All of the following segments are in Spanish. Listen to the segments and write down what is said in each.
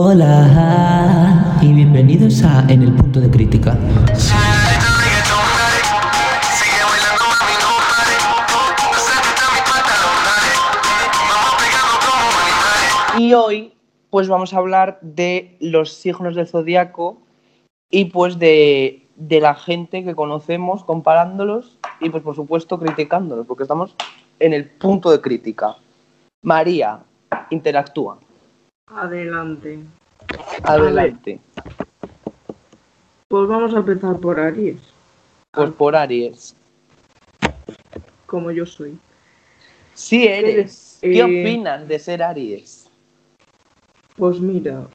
Hola y bienvenidos a En el punto de crítica. Y hoy, pues vamos a hablar de los signos del zodiaco y pues de, de la gente que conocemos, comparándolos y pues por supuesto criticándolos, porque estamos en el punto de crítica. María, interactúa. Adelante. Adelante. Pues vamos a empezar por Aries, Pues por Aries. como yo soy. Sí eres. ¿Qué Eh, opinas de ser Aries? Pues mira,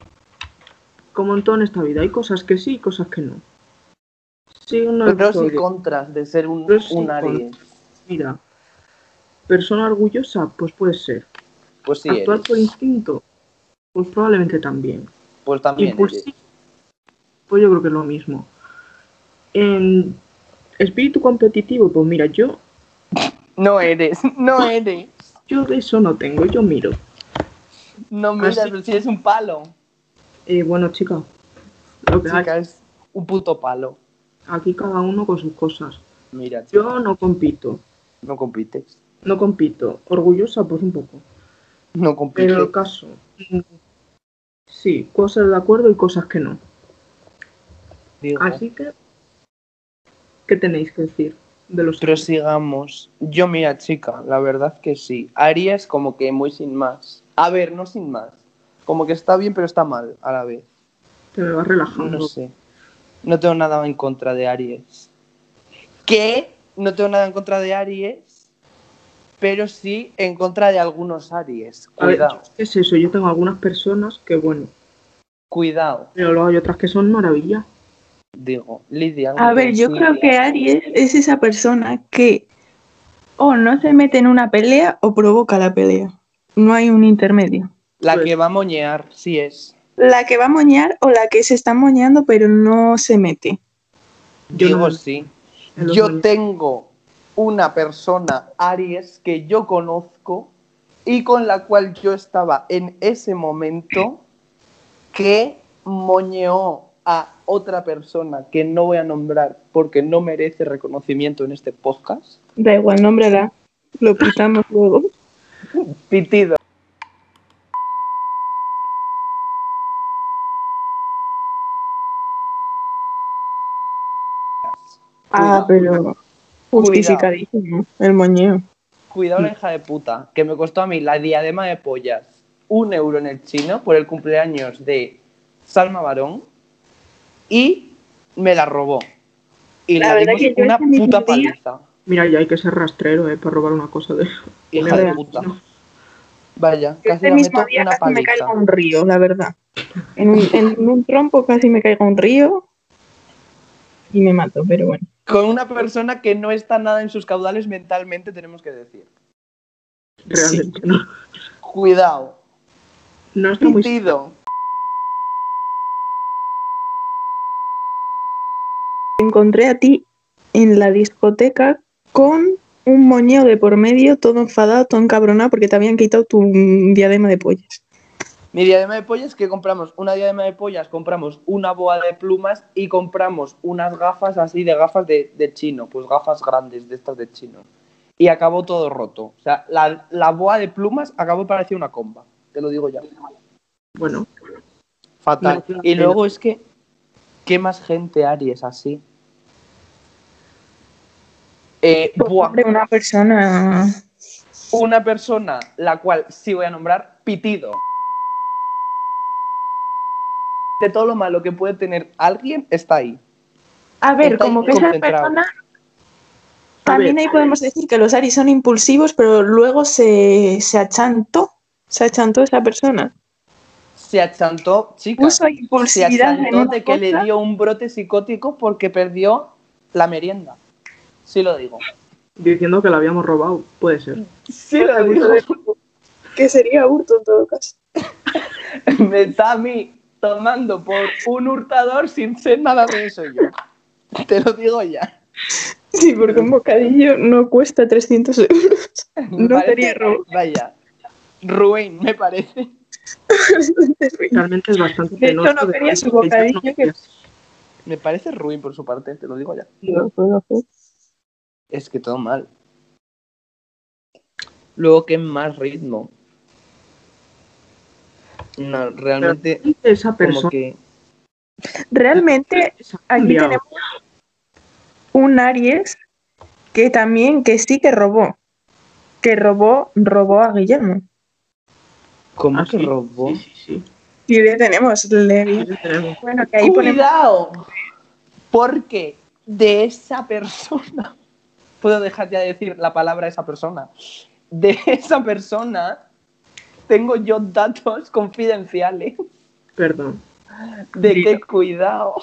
como en todo en esta vida, hay cosas que sí y cosas que no. Signo del Pros y contras de ser un, un contras. Aries. Mira, persona orgullosa, pues puede ser. Pues sí Actuar eres. por instinto, pues probablemente también. Pues también y pues sí, pues yo creo que es lo mismo. En espíritu competitivo, pues mira, yo, No eres, no eres. yo de eso no tengo, yo miro. No miras, Así- pero si eres un palo. Eh, bueno, chica, lo que hay, Chica, es un puto palo. aquí cada uno con sus cosas. Mira, chica, Yo no compito, no compites. no compito. Orgullosa, pues un poco. No compites. Pero el caso, mm, sí, cosas de acuerdo y cosas que no. Digo, Así que, ¿qué tenéis que decir de los prosigamos. Yo, mira, chica, la verdad que sí. Aries como que muy sin más. A ver, no sin más. Como que está bien, pero está mal a la vez. Te me vas relajando. No sé. No tengo nada en contra de Aries. ¿Qué? No tengo nada en contra de Aries, pero sí en contra de algunos Aries. Ver, Cuidado, ¿qué es eso? Yo tengo algunas personas que, bueno, cuidado. pero luego hay otras que son maravillas. Digo, Lidia. A ver, yo sí. creo que Aries es esa persona que o no se mete en una pelea o provoca la pelea. No hay un intermedio. La Pues- que va a moñear, sí es. La que va a moñar o la que se está moñando pero no se mete. Yo Digo no- sí. Yo tengo una persona Aries que yo conozco y con la cual yo estaba en ese momento que moñeó a otra persona que no voy a nombrar porque no merece reconocimiento en este podcast. Da igual, nómbrala. Lo quitamos luego. Pitido. Ah, pero justificadísimo el moñeo. Cuidado la hija de puta, que me costó a mí la diadema de pollas un euro en el chino por el cumpleaños de Salma Barón y me la robó. Y La verdad dimos que yo una puta día- paliza. Mira, ya hay que ser rastrero, ¿eh? Para robar una cosa de Hija de puta. no. Vaya, casi la mismo meto día una casi me caigo a un río, la verdad. En un, en un trompo casi me caigo a un río y me mato, pero bueno. Con una persona que no está nada en sus caudales mentalmente, tenemos que decir. Realmente no. Cuidado. No está muy... Encontré a ti en la discoteca con un moñeo de por medio, todo enfadado, todo encabronado porque te habían quitado tu diadema de pollas. Mi diadema de pollas que compramos una diadema de pollas, compramos una boa de plumas y compramos unas gafas así de gafas de, de chino, pues gafas grandes de estas de chino. Y acabó todo roto. O sea, la, la boa de plumas acabó parecía una comba, te lo digo ya. Bueno, Fatal. No, y luego es que, ¿qué más gente Aries así? Eh, buah, una persona. una persona la cual sí voy a nombrar Pitido. De todo lo malo que puede tener alguien, está ahí. A ver, Está como que esa persona. También ahí podemos decir que los Aries son impulsivos, pero luego se, se achantó. Se achantó esa persona. Se achantó, chica. Puso Se impulsividad en achantó de que le dio un brote psicótico porque perdió la merienda. Sí lo digo. diciendo que la habíamos robado, puede ser. Sí lo digo. Que sería hurto en todo caso. Me está a mí tomando por un hurtador sin ser nada de eso yo. Te lo digo ya. Sí, porque un bocadillo no cuesta 300 euros. No sería robo. Vaya. Ruin, me parece. Realmente es bastante De hecho, no quería su bocadillo, que- Me parece ruin por su parte, te lo digo ya. No. Es que todo mal. Luego, ¿qué más ritmo? No, realmente, Pero esa como persona que. Realmente, aquí tenemos un Aries que también, que sí que robó. Que robó, robó a Guillermo. ¿Cómo Ah, que sí, robó? Sí, sí, sí. Y le tenemos, le vi. Sí, lo tenemos. Bueno, que ahí ponemos. ¡Cuidado! Porque de esa persona. Puedo dejar ya de decir la palabra esa persona. De esa persona tengo yo datos confidenciales Perdón. de que Dilo. cuidado.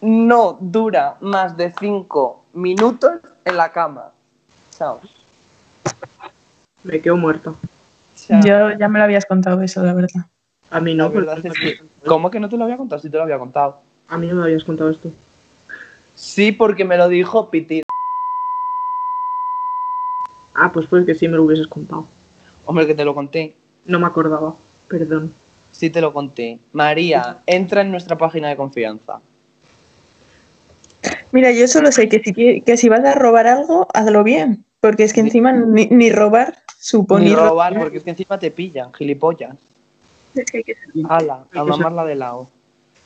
No dura más de cinco minutos en la cama. Chao. Me quedo muerta. Chao. Yo ya me lo habías contado eso, la verdad. A mí La no, verdad porque- es que. ¿Cómo que no te lo había contado? Sí te lo había contado. A mí no me habías contado esto. Sí, porque me lo dijo Piti. Ah, pues pues que sí me lo hubieses contado. Hombre, que te lo conté. No me acordaba. Perdón. Sí te lo conté. María, entra en nuestra página de confianza. Mira, yo solo sé que si, que si vas a robar algo, hazlo bien. Porque es que encima ni, ni robar supone Ni robar, porque es que encima te pillan, gilipollas. Es que hay que ser- Ala, a mamarla de lado.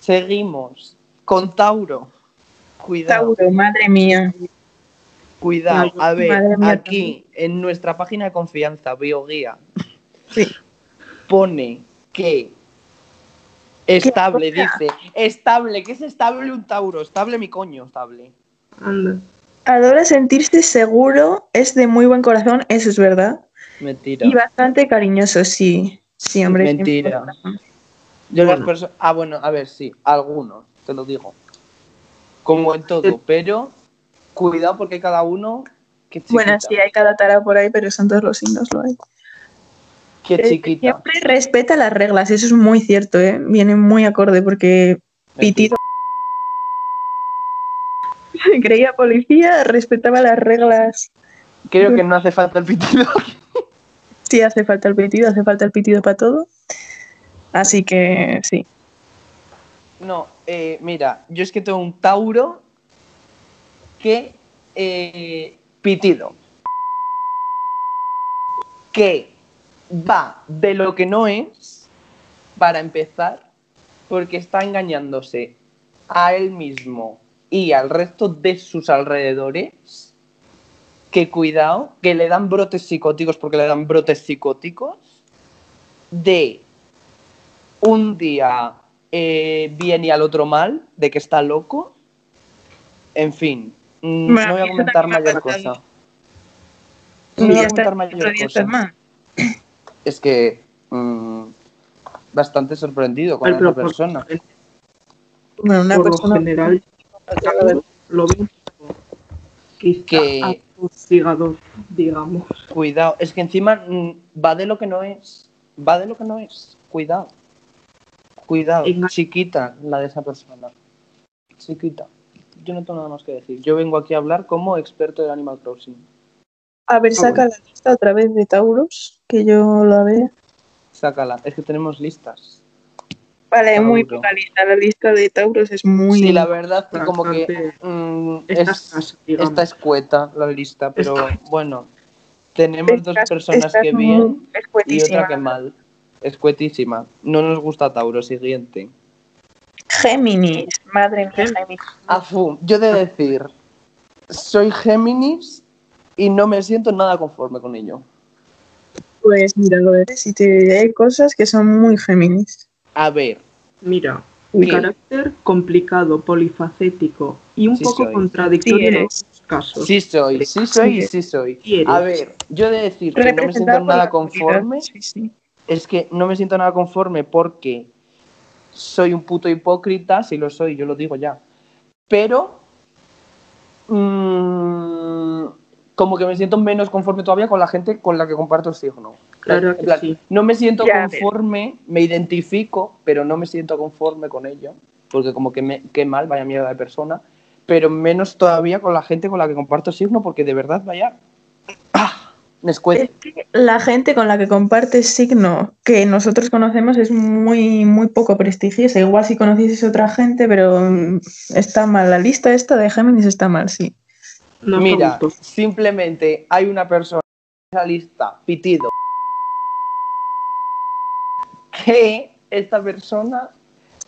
Seguimos con Tauro. Cuidado, Tauro, madre mía. Cuidado. A ver, aquí en nuestra página de confianza, Bioguía, Sí. pone que estable, dice. Estable, ¿qué es estable un Tauro? Estable mi coño, estable. Anda. Adora sentirse seguro, es de muy buen corazón, eso es verdad. Mentira. Y bastante cariñoso, sí. Sí, hombre. Mentira. Yo las Bueno. personas. Ah, bueno, a ver, sí, algunos, te lo digo. Como en todo, pero cuidado porque hay cada uno que. Bueno, sí, hay cada tara por ahí, pero son todos los signos, lo hay. Que Eh, chiquita. Siempre respeta las reglas, eso es muy cierto, ¿eh? Viene muy acorde porque Pitido creía policía, respetaba las reglas. Creo que no hace falta el pitido. Sí, hace falta el pitido, hace falta el pitido para todo. Así que sí. No, eh, mira, yo es que tengo un Tauro que eh, pitido. Que va de lo que no es, para empezar, porque está engañándose a él mismo y al resto de sus alrededores. Que cuidado, que le dan brotes psicóticos porque le dan brotes psicóticos de un día eh, bien y al otro mal, de que está loco. En fin, mm, Bueno, no voy a comentar mayor cosa. No voy a comentar mayor cosa. Es que mm, bastante sorprendido con por- persona. Bueno, una por persona. lo general, lo veo quizá Que- digamos. Cuidado, es que encima mm, va de lo que no es. Va de lo que no es. Cuidado. Cuidado. Enga- Chiquita la de esa persona. Chiquita. Yo no tengo nada más que decir. Yo vengo aquí a hablar como experto de Animal Crossing. A ver, saca la lista otra vez de Tauros, que yo la vea. Sácala. Es que tenemos listas. Vale, Tauro. muy poca lista. La lista de Tauros es muy. Sí, la verdad que como que mm, es, está escueta la lista, pero Escueta. bueno, tenemos dos personas que bien y otra que mal. Escuetísima. No nos gusta Tauro, siguiente. Géminis, madre mía, Géminis. Afu, yo de decir, soy Géminis y no me siento nada conforme con ello. Pues mira, lo eres y te hay cosas que son muy Géminis. A ver, Mira, un Bien. carácter complicado, polifacético y un Sí poco soy. contradictorio Sí en algunos casos. sí soy, sí soy y sí soy. A ver, yo de decir que no me siento nada conforme, Sí, sí. es que no me siento nada conforme porque soy un puto hipócrita, si lo soy, yo lo digo ya. Pero mm, como que me siento menos conforme todavía con la gente con la que comparto el signo. Claro En que plan, sí. No me siento Ya, conforme, me identifico, pero no me siento conforme con ello, porque como que me, qué mal, vaya mierda de persona, pero menos todavía con la gente con la que comparto signo, porque de verdad, vaya, ¡ah! Es que la gente con la que compartes signo que nosotros conocemos es muy, muy poco prestigiosa. Igual si conocieses otra gente, pero mm, está mal. La lista esta de Géminis está mal, sí. No Mira, simplemente hay una persona en esa lista, pitido, que esta persona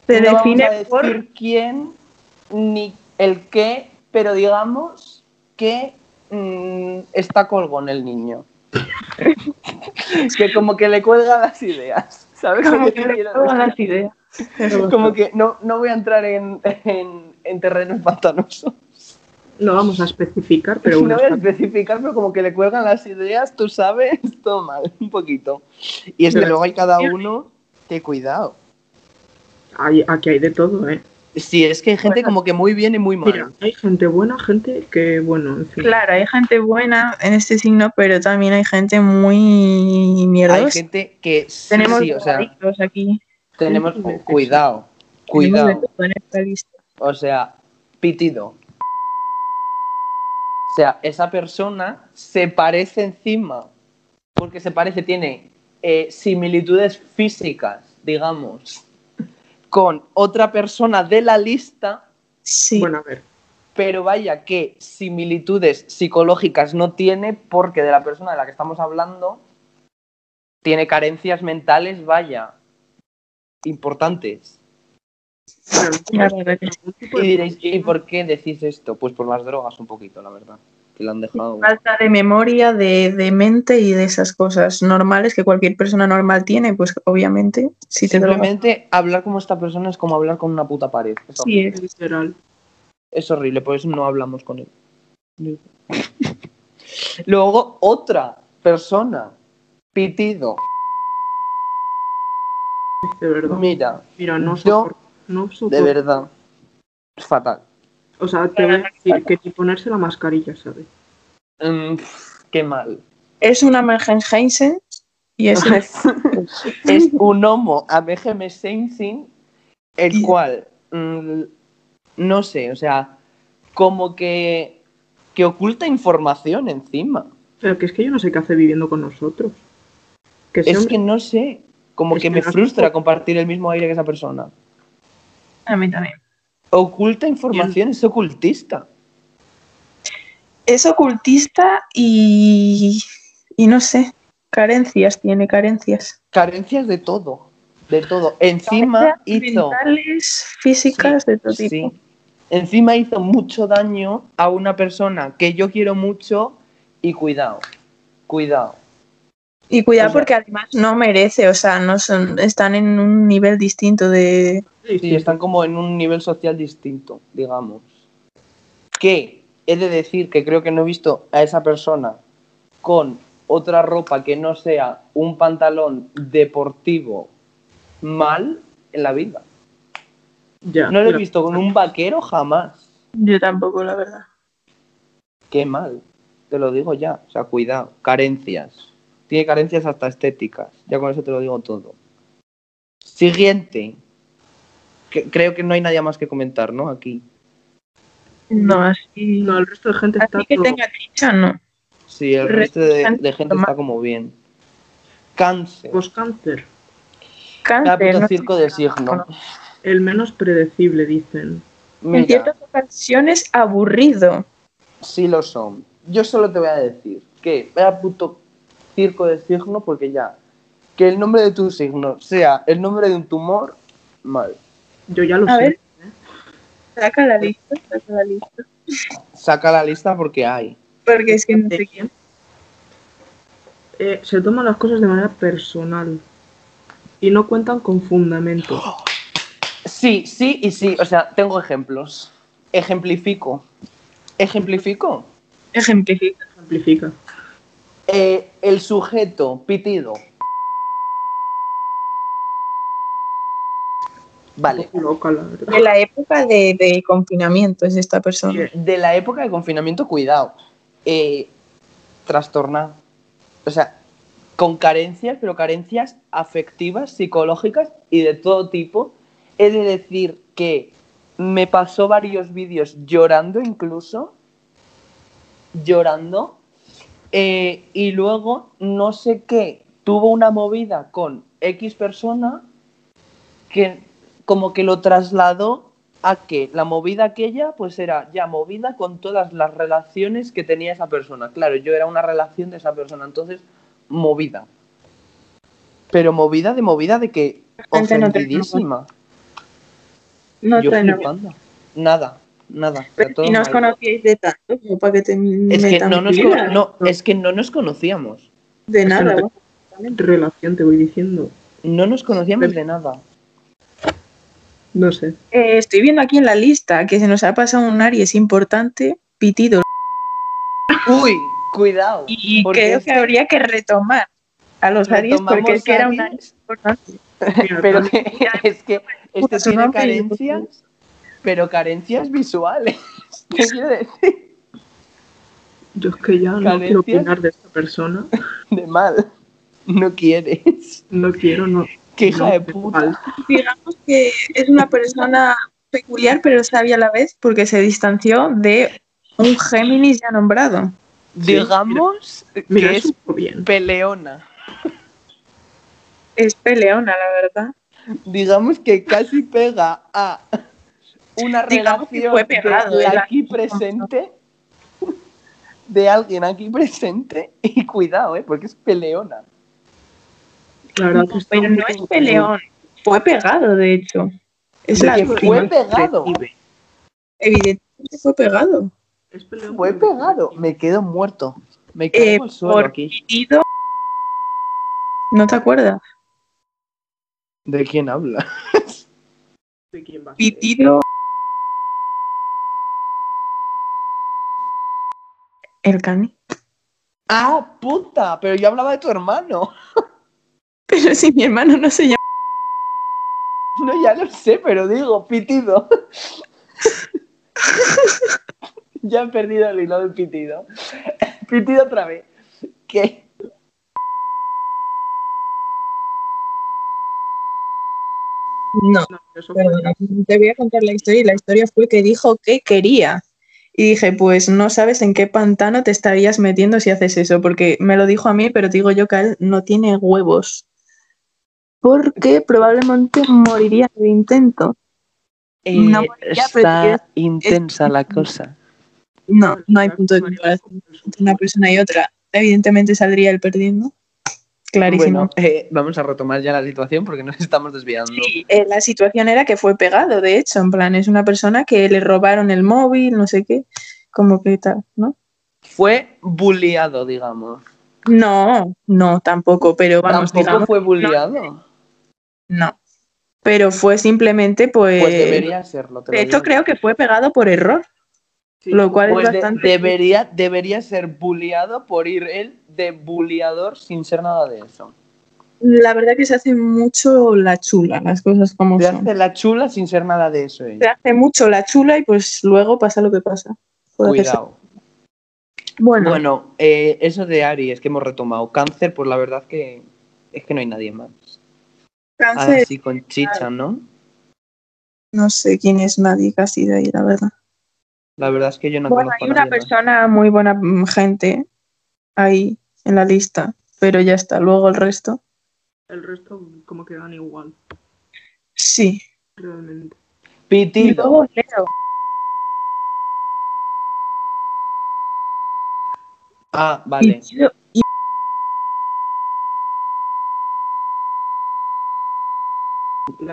Se no define vamos a por... decir quién ni el qué, pero digamos que mm, está colgón el niño. que como que le cuelga las ideas, ¿sabes? Como que le las ideas. Como que no, no voy a entrar en, en, en terrenos pantanosos. No vamos a especificar, pero no voy a especificar, pero como que le cuelgan las ideas, tú sabes, todo mal, un poquito. Y es que luego hay cada uno que cuidado. hay- aquí hay de todo, ¿eh? Sí, es que hay gente Bueno. como que muy bien y muy mal. Mira, hay gente buena, gente que, bueno, en fin. Claro, hay gente buena en este signo, pero también hay gente muy mierdosa. hay gente que sí, Tenemos sí, o sea, aquí. tenemos cuidado, Tenemos de cuidado. todo en esta lista. O sea, pitido. O sea, esa persona se parece encima, porque se parece, tiene eh, similitudes físicas, digamos, con otra persona de la lista, Sí. Bueno, a ver, pero vaya que similitudes psicológicas no tiene porque de la persona de la que estamos hablando tiene carencias mentales, vaya, importantes. pero no Y diréis, ¿y por qué decís esto? Pues por las drogas un poquito, la verdad. Que la han dejado. falta de memoria, de, de mente y de esas cosas normales que cualquier persona normal tiene, pues obviamente, si te. Simplemente hablar como esta persona es como hablar con una puta pared. Es, Sí, horrible. es- Literal. Es horrible, por eso no hablamos con él. Luego, otra persona, pitido. De verdad. Mira, Mira, no yo- soporto. No soporto. de verdad, es fatal. O sea, te voy a decir que ni ponerse la mascarilla, ¿sabes? Mm, qué mal. es una Heisen y es es un homo sensing, el cual, mm, no sé, o sea, como que, que oculta información encima. Pero que es que yo no sé qué hace viviendo con nosotros. Que Es hombre- que no sé, como Es que que me frustra compartir el mismo aire que esa persona. a mí también. Oculta información, es ocultista. Es ocultista y, y no sé, carencias, tiene carencias. Carencias de todo, de todo. Encima Carencias hizo... mentales, físicas, de todo tipo. Sí. Encima hizo mucho daño a una persona que yo quiero mucho y cuidado, cuidado. Y cuidado O sea- porque además no merece, o sea, no son, están en un nivel distinto de... Sí, Sí, están como en un nivel social distinto, digamos. Que he de decir que creo que no he visto a esa persona con otra ropa que no sea un pantalón deportivo mal en la vida. ya, No lo he visto con un vaquero jamás. Yo tampoco, la verdad. Qué mal, te lo digo ya. O sea, cuidado, carencias. Tiene carencias hasta estéticas. Ya con eso te lo digo todo. Siguiente. Que- creo que no hay nadie más que comentar, ¿no? Aquí. No, así... No, el resto de gente está así que todo- tenga ficha, no. Sí, el Re- resto de, gente de gente está como bien. Cáncer. Pues cáncer. Cáncer, no circo de signo. El menos predecible, dicen. En Mira, ciertas ocasiones aburrido. sí lo son. Yo solo te voy a decir que vaya puto circo de signo porque ya. Que el nombre de tu signo sea el nombre de un tumor, mal. Yo ya lo A sé. ver. Saca la lista, saca la lista. Saca la lista porque hay. Porque es que no sé quién. Eh, se toman las cosas de manera personal. Y no cuentan con fundamento. Sí, sí y sí. O sea, tengo ejemplos. Ejemplifico. Ejemplifico. Ejemplifica. Amplifica. Eh, el sujeto pitido. Vale. Loca, la verdad. De la época de, de confinamiento es esta persona. De la época de confinamiento, cuidado. Eh, trastornada. O sea, con carencias, pero carencias afectivas, psicológicas y de todo tipo. He de decir que me pasó varios vídeos llorando incluso. Llorando. Eh, y luego, no sé qué, tuvo una movida con X persona que como que lo trasladó a que la movida aquella pues era ya movida con todas las relaciones que tenía esa persona. Claro, yo era una relación de esa persona, entonces movida. Pero movida de movida de que Gente no te ofendidísima. No yo te no. flipando. Nada, nada. Pero todo si no os mal. conocíais de tanto, como para que te Es que no nos, no, es que no nos conocíamos. De nada, no te-. Relación, te voy diciendo. No nos conocíamos de nada. No sé. Eh, estoy viendo aquí en la lista que se nos ha pasado un Aries importante, pitido, Uy, cuidado. y porque creo es que habría que retomar a los Aries porque es que era un Aries, importante. Pero que, es que este tiene carencias, pero carencias visuales. ¿Qué quiero decir? Yo es que ya no quiero opinar de esta persona. De mal. No quieres. No quiero, no. Qué hija no, de puta. Digamos que es una persona peculiar pero sabia a la vez porque se distanció de un Géminis ya nombrado. Digamos Mira, que es bien. peleona. Es peleona, la verdad. Digamos que casi pega a una Digamos relación fue pegado, de aquí presente. De alguien aquí presente. Y cuidado, ¿eh? Porque es peleona. No, está pero no es peleón. Fue pegado, de hecho. Es la fue pegado. Evidentemente fue pegado. Es peleón, Fue pegado. Me quedo muerto. Me caigo Eh, al suelo por aquí. pitido. ¿No te acuerdas? ¿De quién habla? ¿De quién va a ser? Pitido. El cani. ¡Ah, puta! Pero yo hablaba de tu hermano. Pero si mi hermano no se llama. No, ya lo sé, pero digo, pitido. ya he perdido el hilo del pitido. Pitido otra vez. ¿Qué? No, No, perdona. Te voy a contar la historia y la historia fue que dijo que quería. Y dije, pues no sabes en qué pantano te estarías metiendo si haces eso, porque me lo dijo a mí, pero te digo yo que él no tiene huevos. Porque probablemente moriría de intento. No, ya, pero está es- intensa la cosa. No, no hay punto de comparación entre una persona y otra. Evidentemente saldría él perdiendo. Clarísimo. Bueno, eh, vamos a retomar ya la situación porque nos estamos desviando. Sí, eh, la situación era que fue pegado, de hecho, en plan, es una persona que le robaron el móvil, no sé qué, como que tal, ¿no? Fue bulliado, digamos. No, no, tampoco, pero vamos, Tampoco digamos, fue bulliado. no. Pero fue simplemente, pues, Pues debería serlo. te de hecho creo que fue pegado por error, Sí, lo cual Pues es de- bastante... debería, debería ser bulliado por ir él de bulliador sin ser nada de eso. La verdad que se hace mucho la chula, las cosas como Se son. hace la chula sin ser nada de eso. Se ella. hace mucho la chula y pues luego pasa lo que pasa. Puede hacerse- Cuidado. Bueno, Bueno, eh, eso de Aries que hemos retomado. Cáncer, pues la verdad que es que no hay nadie más. cáncer, Así con chicha, ¿no? no sé quién es nadie casi de ahí, la verdad. La verdad es que yo no bueno, conozco hay a una más. persona muy buena mm, gente ahí en la lista, pero ya está. Luego el resto, El resto como que dan igual, sí. realmente. Y Pitido. luego Leo. Ah, vale. Pitido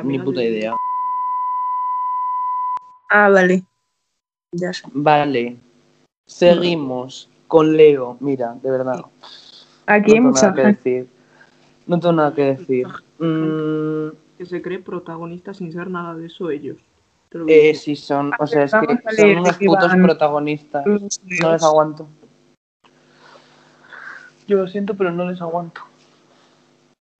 Ni puta de- idea. Ah, vale. Ya sé. Vale. Seguimos con Leo. Mira, de verdad. Aquí hay no tengo mucha nada que gente. decir. No tengo nada que decir. Mm, Que se cree protagonista sin ser nada de eso ellos. Eh, sí, son. O sea, es que son unos que putos van protagonistas. No les aguanto. Yo lo siento, pero no les aguanto.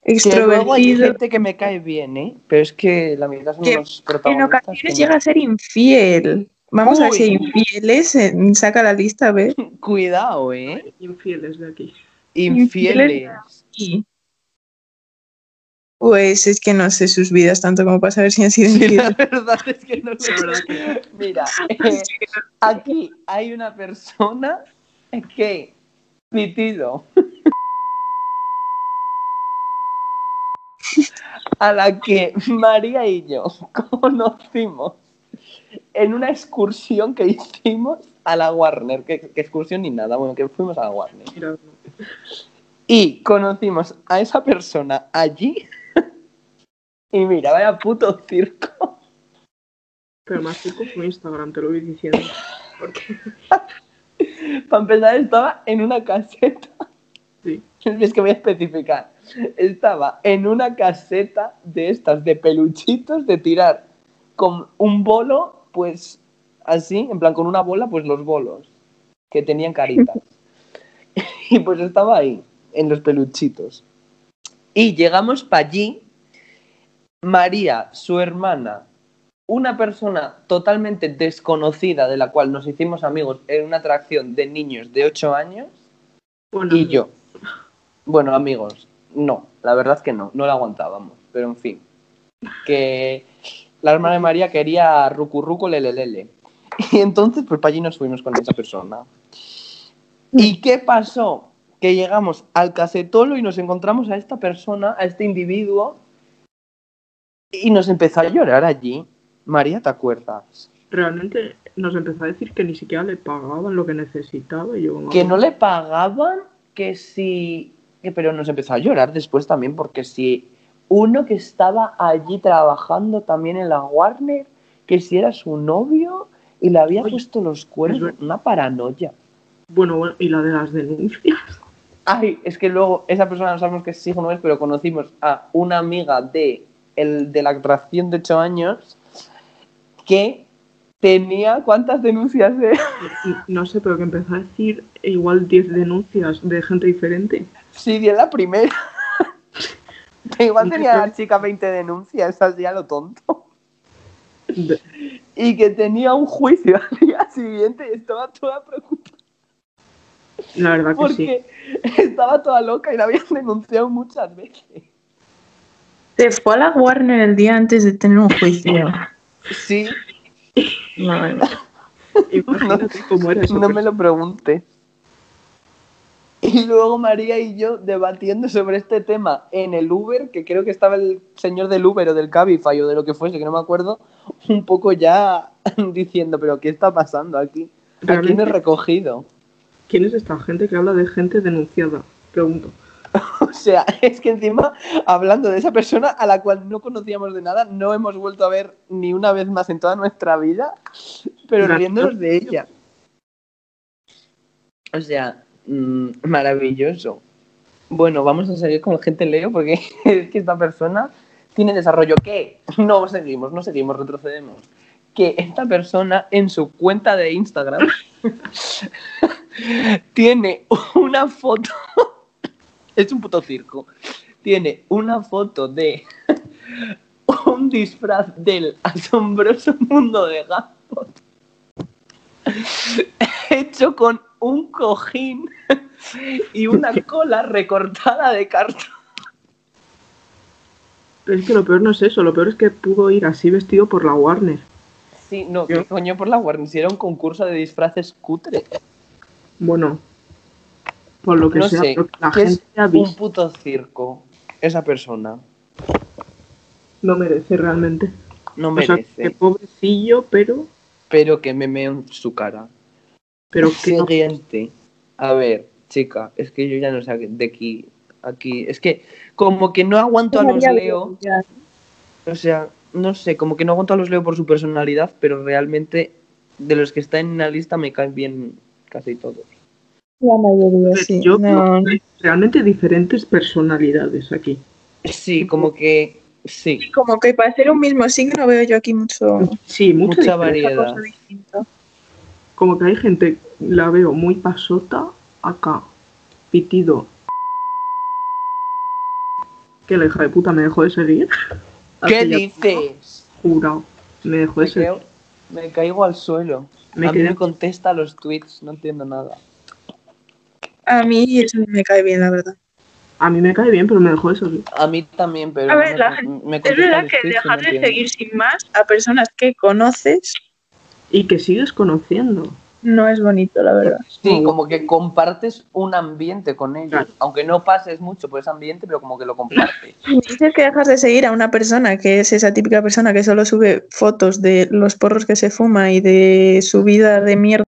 Que luego hay gente que me cae bien, ¿eh? Pero es que la mitad son Que unos En protagonistas. ocasiones que no. llega a ser infiel. Vamos a ver Uy. si hay infieles. Saca la lista, a ver. Cuidado, ¿eh? Infieles de aquí. Infieles. Y- Pues es que no sé sus vidas tanto como para saber si han sido Sí, la infieles. verdad es que no sé. Mira, eh, aquí hay una persona que Pitido. A la que María y yo conocimos en una excursión que hicimos a la Warner. Que, que excursión ni nada, bueno, que fuimos a la Warner. Y conocimos a esa persona allí. Y mira, vaya puto circo. pero más tiempo fue Instagram, te lo voy diciendo. Porque, Para empezar, estaba en una caseta. sí. Es que voy a especificar. Estaba en una caseta de estas, de peluchitos, de tirar con un bolo, pues así, en plan con una bola, pues los bolos, que tenían caritas. Y pues estaba ahí, en los peluchitos. Y llegamos para allí, María, su hermana, una persona totalmente desconocida de la cual nos hicimos amigos en una atracción de niños de 8 años, Bueno, y yo. Bueno, amigos, no, la verdad es que no, no la aguantábamos, pero en fin. Que la hermana de María quería rucurruco lelelele. Y entonces, pues para allí nos fuimos con esa persona. ¿Y qué pasó? Que llegamos al casetolo y nos encontramos a esta persona, a este individuo, y nos empezó a llorar allí. María, ¿te acuerdas? Realmente nos empezó a decir que ni siquiera le pagaban lo que necesitaba y yo que no le pagaban, que si... que- pero nos empezó a llorar después también, porque si uno que estaba allí trabajando también en la Warner, que si era su novio y le había Oye, puesto los es cuernos, una paranoia. Bueno, bueno, y la de las denuncias. Ay, es que luego esa persona no sabemos que sí o no es, pero conocimos a una amiga de, el, de la atracción de 8 años que tenía cuántas denuncias de... No sé, pero que empezó a decir igual 10 denuncias de gente diferente. Sí, di en la primera. Igual tenía la chica 20 denuncias, así a lo tonto. Y que tenía un juicio al día siguiente y estaba toda preocupada La verdad que sí. porque estaba toda loca y la habían denunciado muchas veces. Se fue a la Warner el día antes de tener un juicio. Sí, Madre mía. Imagínate cómo era eso. no me lo preguntes. Y luego María y yo debatiendo sobre este tema en el Uber, que creo que estaba el señor del Uber o del Cabify o de lo que fuese, que no me acuerdo, un poco ya diciendo, pero ¿qué está pasando aquí? ¿A quién he recogido? ¿Quién es esta gente que habla de gente denunciada? Pregunto. O sea, es que encima, hablando de esa persona a la cual no conocíamos de nada, no hemos vuelto a ver ni una vez más en toda nuestra vida, pero riéndonos de ella. O sea, mm, maravilloso. Bueno, vamos a seguir con gente Leo porque es que esta persona tiene desarrollo que no seguimos, no seguimos, retrocedemos. Que esta persona en su cuenta de Instagram tiene una foto es un puto circo. Tiene una foto de un disfraz del asombroso mundo de Gaspot hecho con un cojín y una cola recortada de cartón. Pero es que lo peor no es eso, lo peor es que pudo ir así vestido por la Warner. Sí, no, ¿qué coño por la Warner? Si era un concurso de disfraces cutre. Bueno, por lo que No sea, sé, lo que la que es gente ha un visto puto circo. Esa persona. no merece realmente. No O sea, merece. que pobrecillo, pero, Pero que me meo en su cara. Pero que no- Siguiente. A ver, chica, es que yo ya no sé de aquí. Aquí. Es que como que no aguanto a los Leo. O sea, no sé, como que no aguanto a los Leo por su personalidad, pero realmente de los que están en la lista me caen bien casi todos. La mayoría, sí. yo No, hay realmente diferentes personalidades aquí. Sí, como que sí. como que para hacer un mismo signo veo yo aquí mucho Sí, mucha, variedad. cosa. Como que hay gente, la veo muy pasota, acá, pitido. Que la hija de puta me dejó de seguir. ¿Qué dices? Jurado. Me dejó de Me, seguir. creo- me caigo al suelo. Me a mí quedé- me contesta los tweets, no entiendo nada. A mí eso no me cae bien, la verdad. A mí me cae bien, pero me dejó de seguir. A mí también, pero A ver, me- la me Es verdad que dejar de seguir sin más a personas que conoces, Y que sigues conociendo. no es bonito, la verdad. Sí, como que compartes un ambiente con ellos. Claro. Aunque no pases mucho por ese ambiente, pero como que lo compartes. Si dices que dejas de seguir a una persona que es esa típica persona que solo sube fotos de los porros que se fuma y de su vida de mierda,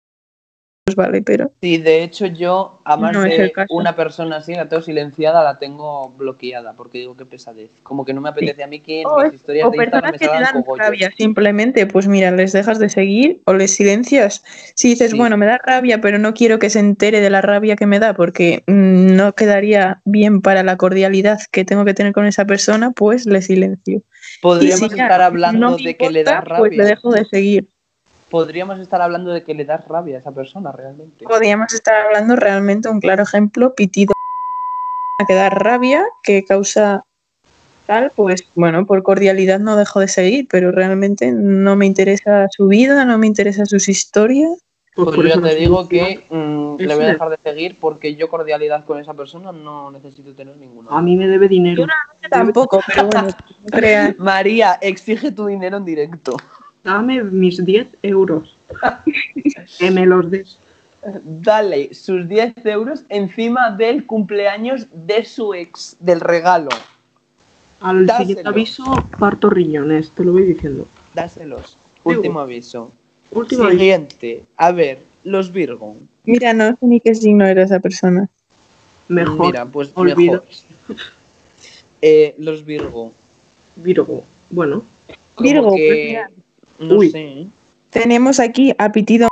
pues vale, pero Sí, de hecho yo a más No de una persona así, la tengo silenciada, la tengo bloqueada, porque digo qué pesadez. Como que no me apetece a mí que en O mis es- historias o de Instagram personas me que te dan cogollos. rabia simplemente, pues mira, les dejas de seguir o les silencias. Si dices, Sí. bueno, me da rabia, pero no quiero que se entere de la rabia que me da porque mm, no quedaría bien para la cordialidad que tengo que tener con esa persona, pues le silencio. Podríamos si estar hablando no de que le da importa, Pues le rabia. dejo de seguir. Podríamos estar hablando de que le das rabia a esa persona realmente. Podríamos estar hablando realmente un claro ejemplo, pitido que da rabia, que causa tal, pues bueno, por cordialidad no dejo de seguir, pero realmente no me interesa su vida, no me interesa sus historias. Pues Pues por yo eso te no digo que mm, le voy a dejar de seguir porque yo cordialidad con esa persona no necesito tener ninguna. A mí me debe dinero. Tampoco, pero bueno, no. María, exige tu dinero en directo. Dame mis 10 euros. que me los des. Dale sus 10 euros encima del cumpleaños de su ex, del regalo. Al siguiente aviso, parto riñones, te lo voy diciendo. Dáselos. Digo, Último aviso. Último aviso. Siguiente. A ver, los Virgo. Mira, no sé ni qué signo era esa persona. Mejor. Mira, pues olvido. mejor. Eh, los Virgo. Virgo. Bueno, Como Virgo, pues que- mira. No Uy. sé. Tenemos aquí a Pitido.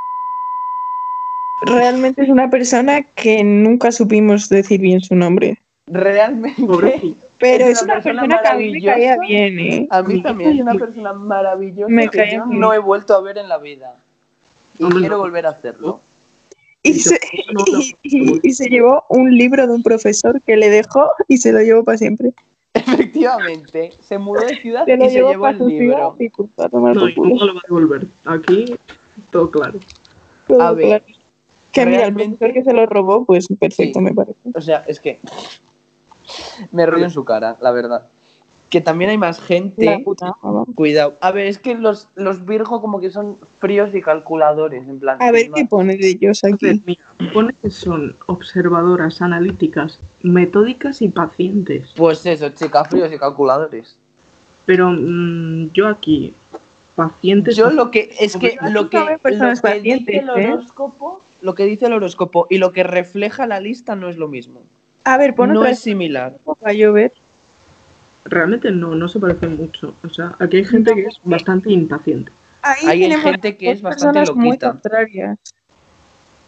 Realmente es una persona que nunca supimos decir bien su nombre. Realmente. Pero Es es, una persona persona que a mí me maravillosa. caía bien, ¿eh? A mí Sí. también es una persona maravillosa Me que cae yo bien. no he vuelto a ver en la vida. Y Hombre, quiero no. volver a hacerlo. Y Y se, no, no, y- y- y se llevó un libro de un profesor que le dejó y se lo llevó para siempre. Efectivamente, se mudó de ciudad Se y se llevó para el libro. y pues, a tomar No, y nunca lo va a devolver. Aquí, todo claro. Todo A ver, claro. Que mira, el profesor que se lo robó, pues perfecto, Sí. me parece. O sea, es que me río en su cara, la verdad. Que también hay más gente. Puta. Cuidado. A ver, es que los, los Virgo como que son fríos y calculadores, en plan. A ver qué pone de ellos A ver, aquí. mira, pone que son observadoras, analíticas, metódicas y pacientes. Pues eso, chicas, fríos y calculadores. Pero mm, yo aquí, pacientes. Yo lo que es que lo que, lo que dice el ¿eh? horóscopo, lo que dice el horóscopo y lo que refleja la lista no es lo mismo. A ver, pon No otra es similar. para yo ver. Realmente no, no se parecen mucho. O sea, aquí hay gente que es bastante impaciente. Ahí Hay gente que es bastante loquita. contrarias.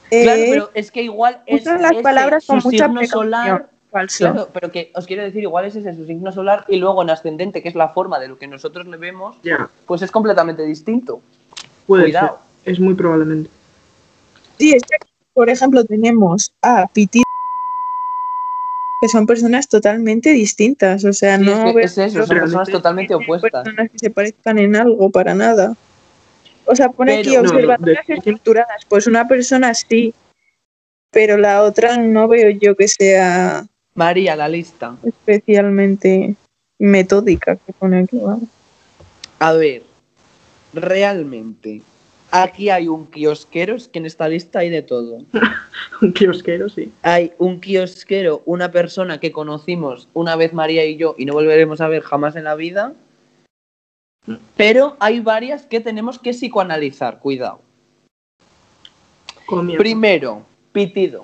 Claro, Eh, pero es que igual es usan las ese palabras con su mucha signo solar. Falso. Claro, pero que os quiero decir, igual es ese su signo solar y luego en ascendente, que es la forma de lo que nosotros le vemos, pues es completamente distinto. puede Cuidado. ser. Es muy probablemente. Sí, es que, por ejemplo, tenemos a Piti, que son personas totalmente distintas. O sea, Sí, no es, que veo es eso, son personas totalmente opuestas. personas que se parezcan en algo para nada. O sea, pone Pero- aquí no, observadoras de- estructuradas. Pues una persona sí, pero la otra no veo yo que sea María, la lista. especialmente metódica que pone aquí. vamos. A ver, realmente, aquí hay un kiosquero, es que en esta lista hay de todo. Un kiosquero, sí. Hay un kiosquero, una persona que conocimos una vez María y yo y no volveremos a ver jamás en la vida. Pero hay varias que tenemos que psicoanalizar, cuidado. Primero, pitido.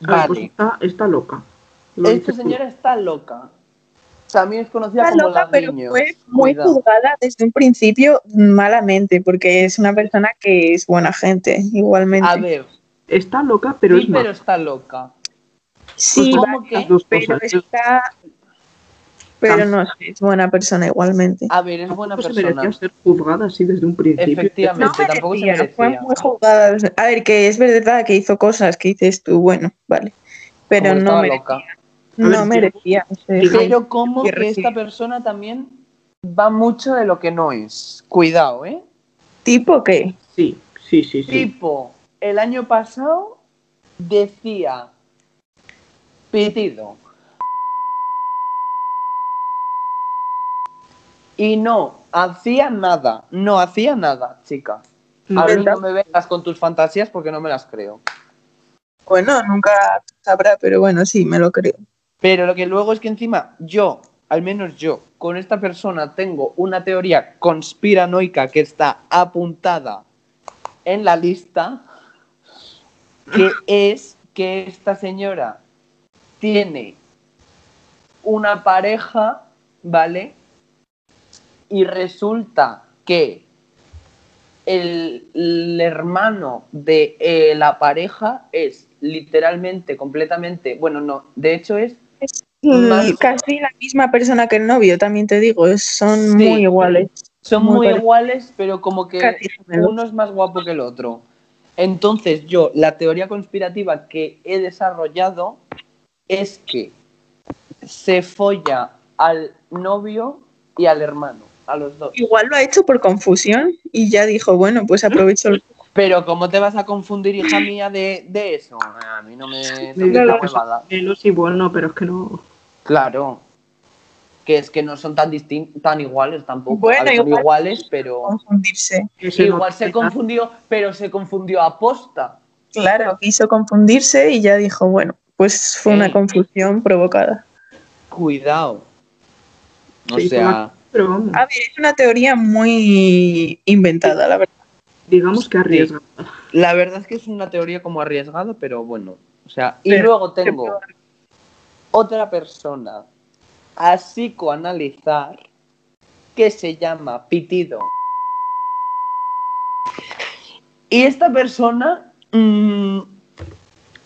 Pues está, está loca. Lo esta tú. señora está loca. También es conocida Está como loca, la pero niño. fue muy Cuidado. juzgada desde un principio malamente, porque es una persona que es buena gente, igualmente. A ver, Está loca, pero sí, es pero está loca. sí, Pues, ¿cómo vale, que? Dos pero cosas. está... Pero no es buena persona igualmente. A ver, es buena se persona. merecía ser juzgada así desde un principio. Efectivamente. No tampoco se merecía, fue muy juzgada. A ver, que es verdad que hizo cosas que dices tú, bueno, vale. Pero Como no merecía. loca. No A ver, merecía. Pero como que esta persona también va mucho de lo que no es. Cuidado, ¿eh? ¿Tipo qué? Sí, sí, sí, sí. Tipo, el año pasado decía pitido. Y no hacía nada, no hacía nada, chica. A mí no me vengas con tus fantasías porque no me las creo. Bueno, nunca sabrá, pero bueno, sí, me lo creo. Pero lo que luego es que encima yo, al menos yo, con esta persona tengo una teoría conspiranoica que está apuntada en la lista, que es que esta señora tiene una pareja, ¿vale? Y resulta que el, hermano de eh, la pareja es literalmente, completamente, bueno, no, de hecho Es Más- casi la misma persona que el novio, también te digo, son Sí. muy iguales. Son Muy iguales, pero como que Casi uno es más guapo que el otro. Entonces, yo, la teoría conspirativa que he desarrollado es que se folla al novio y al hermano, a los dos. Igual lo ha hecho por confusión y ya dijo, bueno, pues aprovecho el... Pero, ¿cómo te vas a confundir, hija mía, de, de eso? A mí no me. no me nada. Celos y bueno, pero es que no. Claro. Que es que no son tan tan iguales tampoco. Bueno, son igual- iguales, pero. confundirse. se Igual no- se confundió, pero se confundió a posta. Claro, quiso confundirse y ya dijo, bueno, pues fue una confusión provocada. Cuidado. O Sí, sea, Pero vamos, A ver, es una teoría muy inventada, la verdad. digamos que arriesga. la verdad es que es una teoría como arriesgada, pero bueno. O sea, y Pero- luego tengo otra persona a psicoanalizar que se llama Pitido. Y esta persona. mm,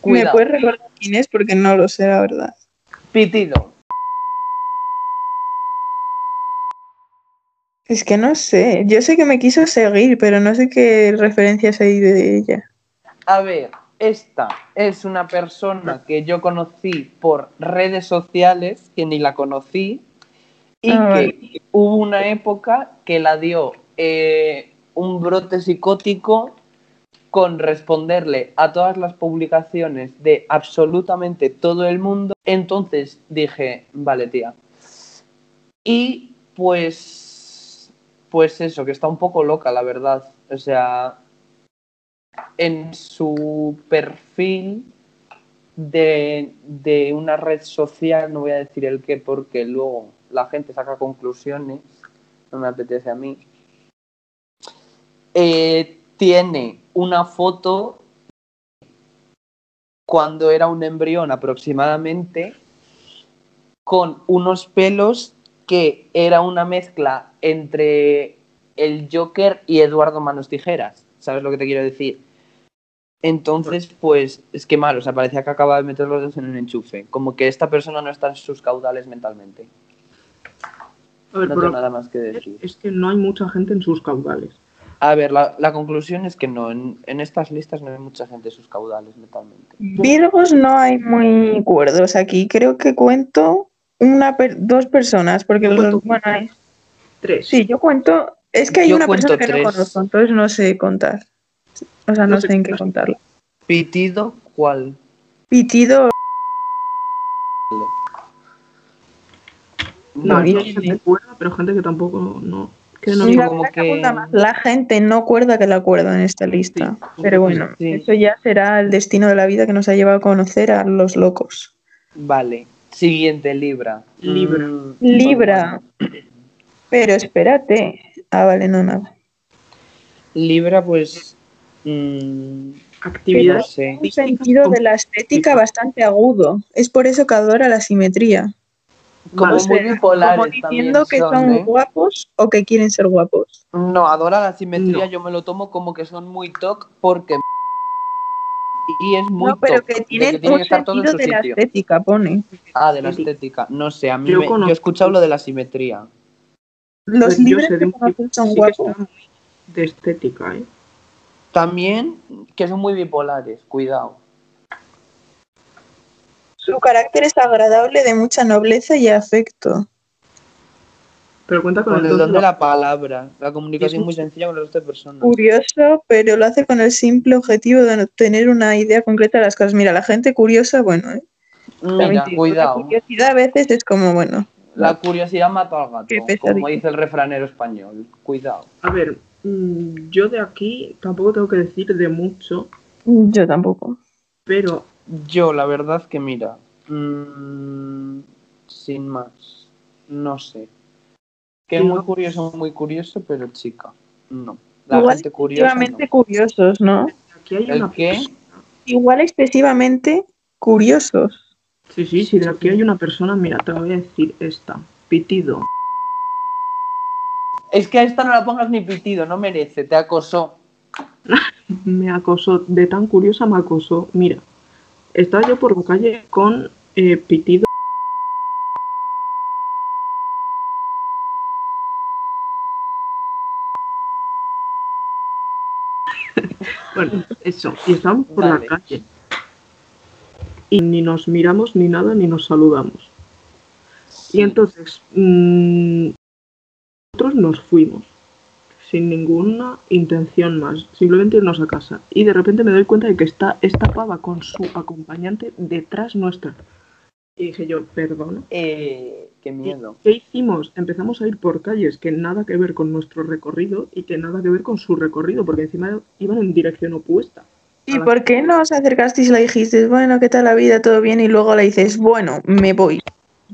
¿Me puedes recordar quién es? Porque no lo sé, la verdad. Pitido. Es que no sé. Yo sé que me quiso seguir, pero no sé qué referencias hay de ella. A ver, esta es una persona que yo conocí por redes sociales, que ni la conocí, y Ah, que hubo una época que la dio eh, un brote psicótico con responderle a todas las publicaciones de absolutamente todo el mundo. Entonces dije, vale, tía. Y pues, pues eso, que está un poco loca, la verdad. O sea, en su perfil de, de una red social, no voy a decir el qué porque luego la gente saca conclusiones, no me apetece a mí, eh, tiene una foto cuando era un embrión aproximadamente con unos pelos que era una mezcla entre el Joker y Eduardo Manos Tijeras. ¿Sabes lo que te quiero decir? Entonces, pues, es que mal, o sea, parecía que acaba de meter los dedos en un enchufe. Como que esta persona no está en sus caudales mentalmente. A ver, No pero tengo nada más que decir. es que no hay mucha gente en sus caudales. A ver, la, la conclusión es que no, en, en estas listas no hay mucha gente en sus caudales mentalmente. Virgos no hay muy cuerdos aquí. Creo que cuento una per- dos personas, porque Yo los, cuento bueno, hay- Tres. sí, yo cuento. Es que hay Yo una persona que tres. no conozco, entonces no sé contar. O sea, no, No sé en qué contar. contarlo. Pitido, ¿cuál? Pitido, No, No, gente cuerda, pero gente que tampoco no. Que no Sí, la, como que gente no cuerda que la cuerda en esta lista. Sí, Pero bueno, sí. eso ya será el destino de la vida que nos ha llevado a conocer a los locos. Vale. Siguiente, Libra. Libra. Mm, Libra. Pero espérate. Ah, vale, no, nada. Libra, pues. Mm, actividad. sé. Un sentido de la estética bastante agudo. Es por eso que adora la simetría. Como muy bipolares Como diciendo que son, son ¿eh? guapos o que quieren ser guapos. No, adora la simetría, No. yo me lo tomo como que son muy toc porque y es muy No, pero que tienen tiene un que estar todo en sentido su de la sitio. estética, pone. Ah, de la estética. No sé, a mí Yo me- yo, conozco- he escuchado lo de la simetría. Los Pues que tipo son sí que guapos. muy de estética, ¿eh? También que son muy bipolares, cuidado. Su carácter es agradable, de mucha nobleza y afecto. Pero cuenta con, Con el el don de la... la palabra, la comunicación Es- muy sencilla con resto de personas. Curioso, pero lo hace con el simple objetivo de no tener una idea concreta de las cosas. Mira, la gente curiosa, bueno, ¿eh? Mira, digo, La cuidado. curiosidad a veces es como, bueno, La curiosidad mató al gato, Qué pesadilla. como dice el refranero español. Cuidado. A ver, yo de aquí tampoco tengo que decir de mucho, Yo tampoco. pero Yo, la verdad que mira, mm, sin más, no sé. Que es muy curioso, muy curioso, pero chica, no. La Igual gente curiosa excesivamente no. curiosos, ¿no? aquí hay ¿El una qué? persona. Igual excesivamente curiosos. Sí, sí, sí, de aquí hay una persona, mira, te voy a decir esta. Pitido. Es que a esta no la pongas ni pitido, no merece, te acosó. Me acosó, de tan curiosa me acosó. Mira, estaba yo por la calle con eh, Pitido. bueno, eso, y estábamos por Vale. la calle. Y ni nos miramos ni nada, ni nos saludamos. Y entonces, mm, nosotros nos fuimos sin ninguna intención más, simplemente irnos a casa. Y de repente me doy cuenta de que está esta pava con su acompañante detrás nuestra. Y dije yo, perdona. Eh, qué miedo. ¿Qué hicimos? Empezamos a ir por calles que nada que ver con nuestro recorrido y que nada que ver con su recorrido, porque encima iban en dirección opuesta. ¿Y por qué no os acercasteis y le dijiste, bueno, ¿qué tal la vida? ¿Todo bien? Y luego le dices, bueno, me voy.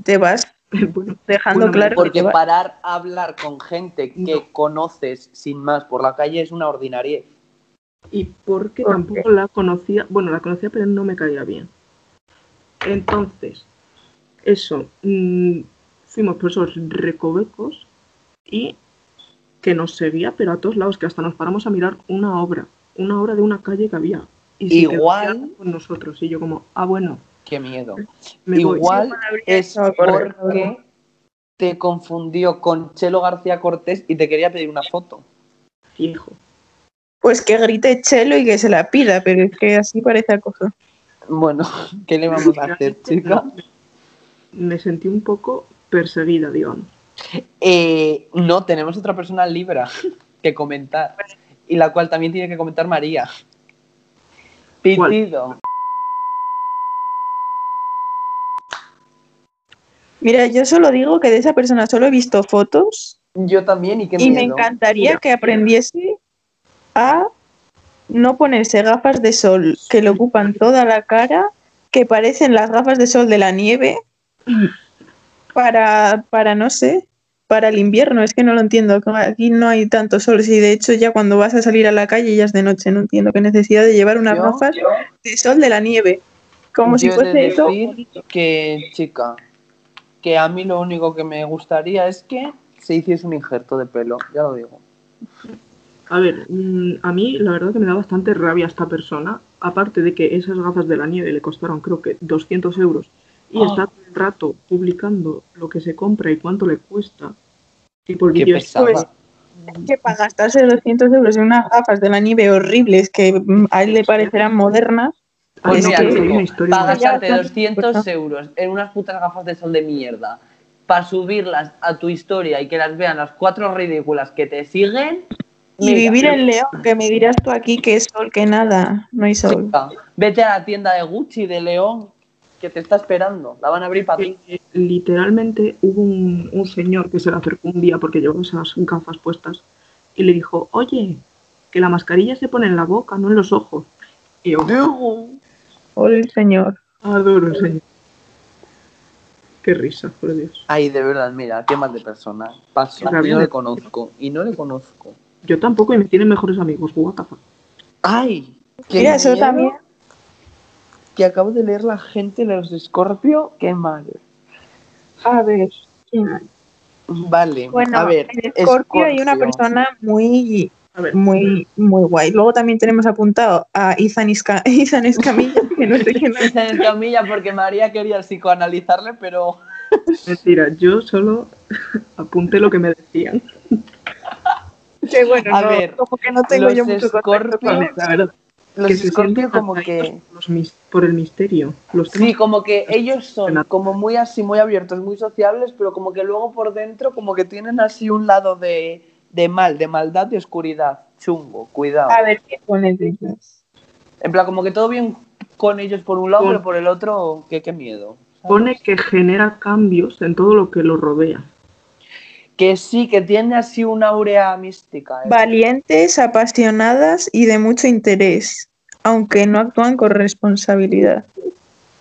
Te vas bueno, dejando Bueno, claro que Porque vas. parar a hablar con gente que No. conoces sin más por la calle es una ordinariedad. y porque ¿Por tampoco la conocía, bueno, la conocía pero no me caía bien. Entonces, eso, mm, fuimos por esos recovecos y que nos seguía, pero a todos lados, que hasta nos paramos a mirar una obra, una obra de una calle que había. Y se Igual- con nosotros, y yo como, ah, bueno, Qué miedo. me. Igual es porque te confundió con Chelo García Cortés y te quería pedir una foto. Fijo. Pues que grite Chelo y que se la pida, pero es que así parece acoso. Bueno, ¿qué le vamos a hacer, chica? Me sentí un poco perseguida, digamos. Eh, no, tenemos otra persona libre que comentar. Y la cual también tiene que comentar María. ¿Cuál? Mira, yo solo digo que de esa persona solo he visto fotos Yo también, y qué y me encantaría Mira. que aprendiese a no ponerse gafas de sol que le ocupan toda la cara, que parecen las gafas de sol de la nieve, para, para no sé, para el invierno. Es que no lo entiendo. Aquí no hay tanto sol. Si de hecho ya cuando vas a salir a la calle ya es de noche. No entiendo qué necesidad de llevar unas Yo- gafas de sol de la nieve. Como si de fuese eso. que, chica, que a mí lo único que me gustaría es que se hiciese un injerto de pelo, ya lo digo. A ver, mm, a mí la verdad que me da bastante rabia esta persona, aparte de que esas gafas de la nieve le costaron creo que 200 euros y Ah. está todo el rato publicando lo que se compra y cuánto le cuesta. Y por Qué pesada. Pues, que para gastarse 200 euros en unas gafas de la nieve horribles que mm, a él le parecerán modernas, Pues no, mira, chico, una historia para más. gastarte Ya, 200 pues, euros en unas putas gafas de sol de mierda, para subirlas a tu historia y que las vean las cuatro ridículas que te siguen, y mira, vivir en León, que me dirás tú aquí que es sol, que nada, no hay sol. chica, vete a la tienda de Gucci de León, que te está esperando, la van a abrir para ti. Eh, literalmente hubo un, un señor que se le acercó un día porque llevaba esas gafas puestas y le dijo, oye, que la mascarilla se pone en la boca, no en los ojos. Y yo, Oh, el señor. adoro, señor. Qué risa, por Dios. Ay, de verdad, mira, qué mal de persona. Paso, no le conozco, y no le conozco. Yo tampoco y me tienen mejores amigos, what the fuck. Ay, qué Mira, eso también. Que acabo de leer la gente de los Scorpio, qué mal. A ver. Vale, Bueno, a ver. en Scorpio hay una persona muy, A ver, muy, muy guay. Luego también tenemos apuntado a Izan, Isca- Izan Escamilla, que no sé quién es. Está en camilla porque María quería psicoanalizarle, pero mentira, yo solo apunté lo que me decían. Que bueno, A no, ver, como que no tengo yo mucho contacto Scorpio- con él. La verdad, los Scorpio como que... por los mis- por el misterio. Los Sí, como que ellos son como muy así, muy abiertos, muy sociables, pero como que luego por dentro como que tienen así un lado de, de mal, de maldad y oscuridad. Chungo, cuidado. A ver qué pones de ellos. En plan, como que todo bien con ellos por un lado, pero por el otro, qué, qué miedo. supone que genera cambios en todo lo que lo rodea. Que sí, que tiene así una aurea mística. ¿eh? Valientes, apasionadas y de mucho interés, aunque no actúan con responsabilidad.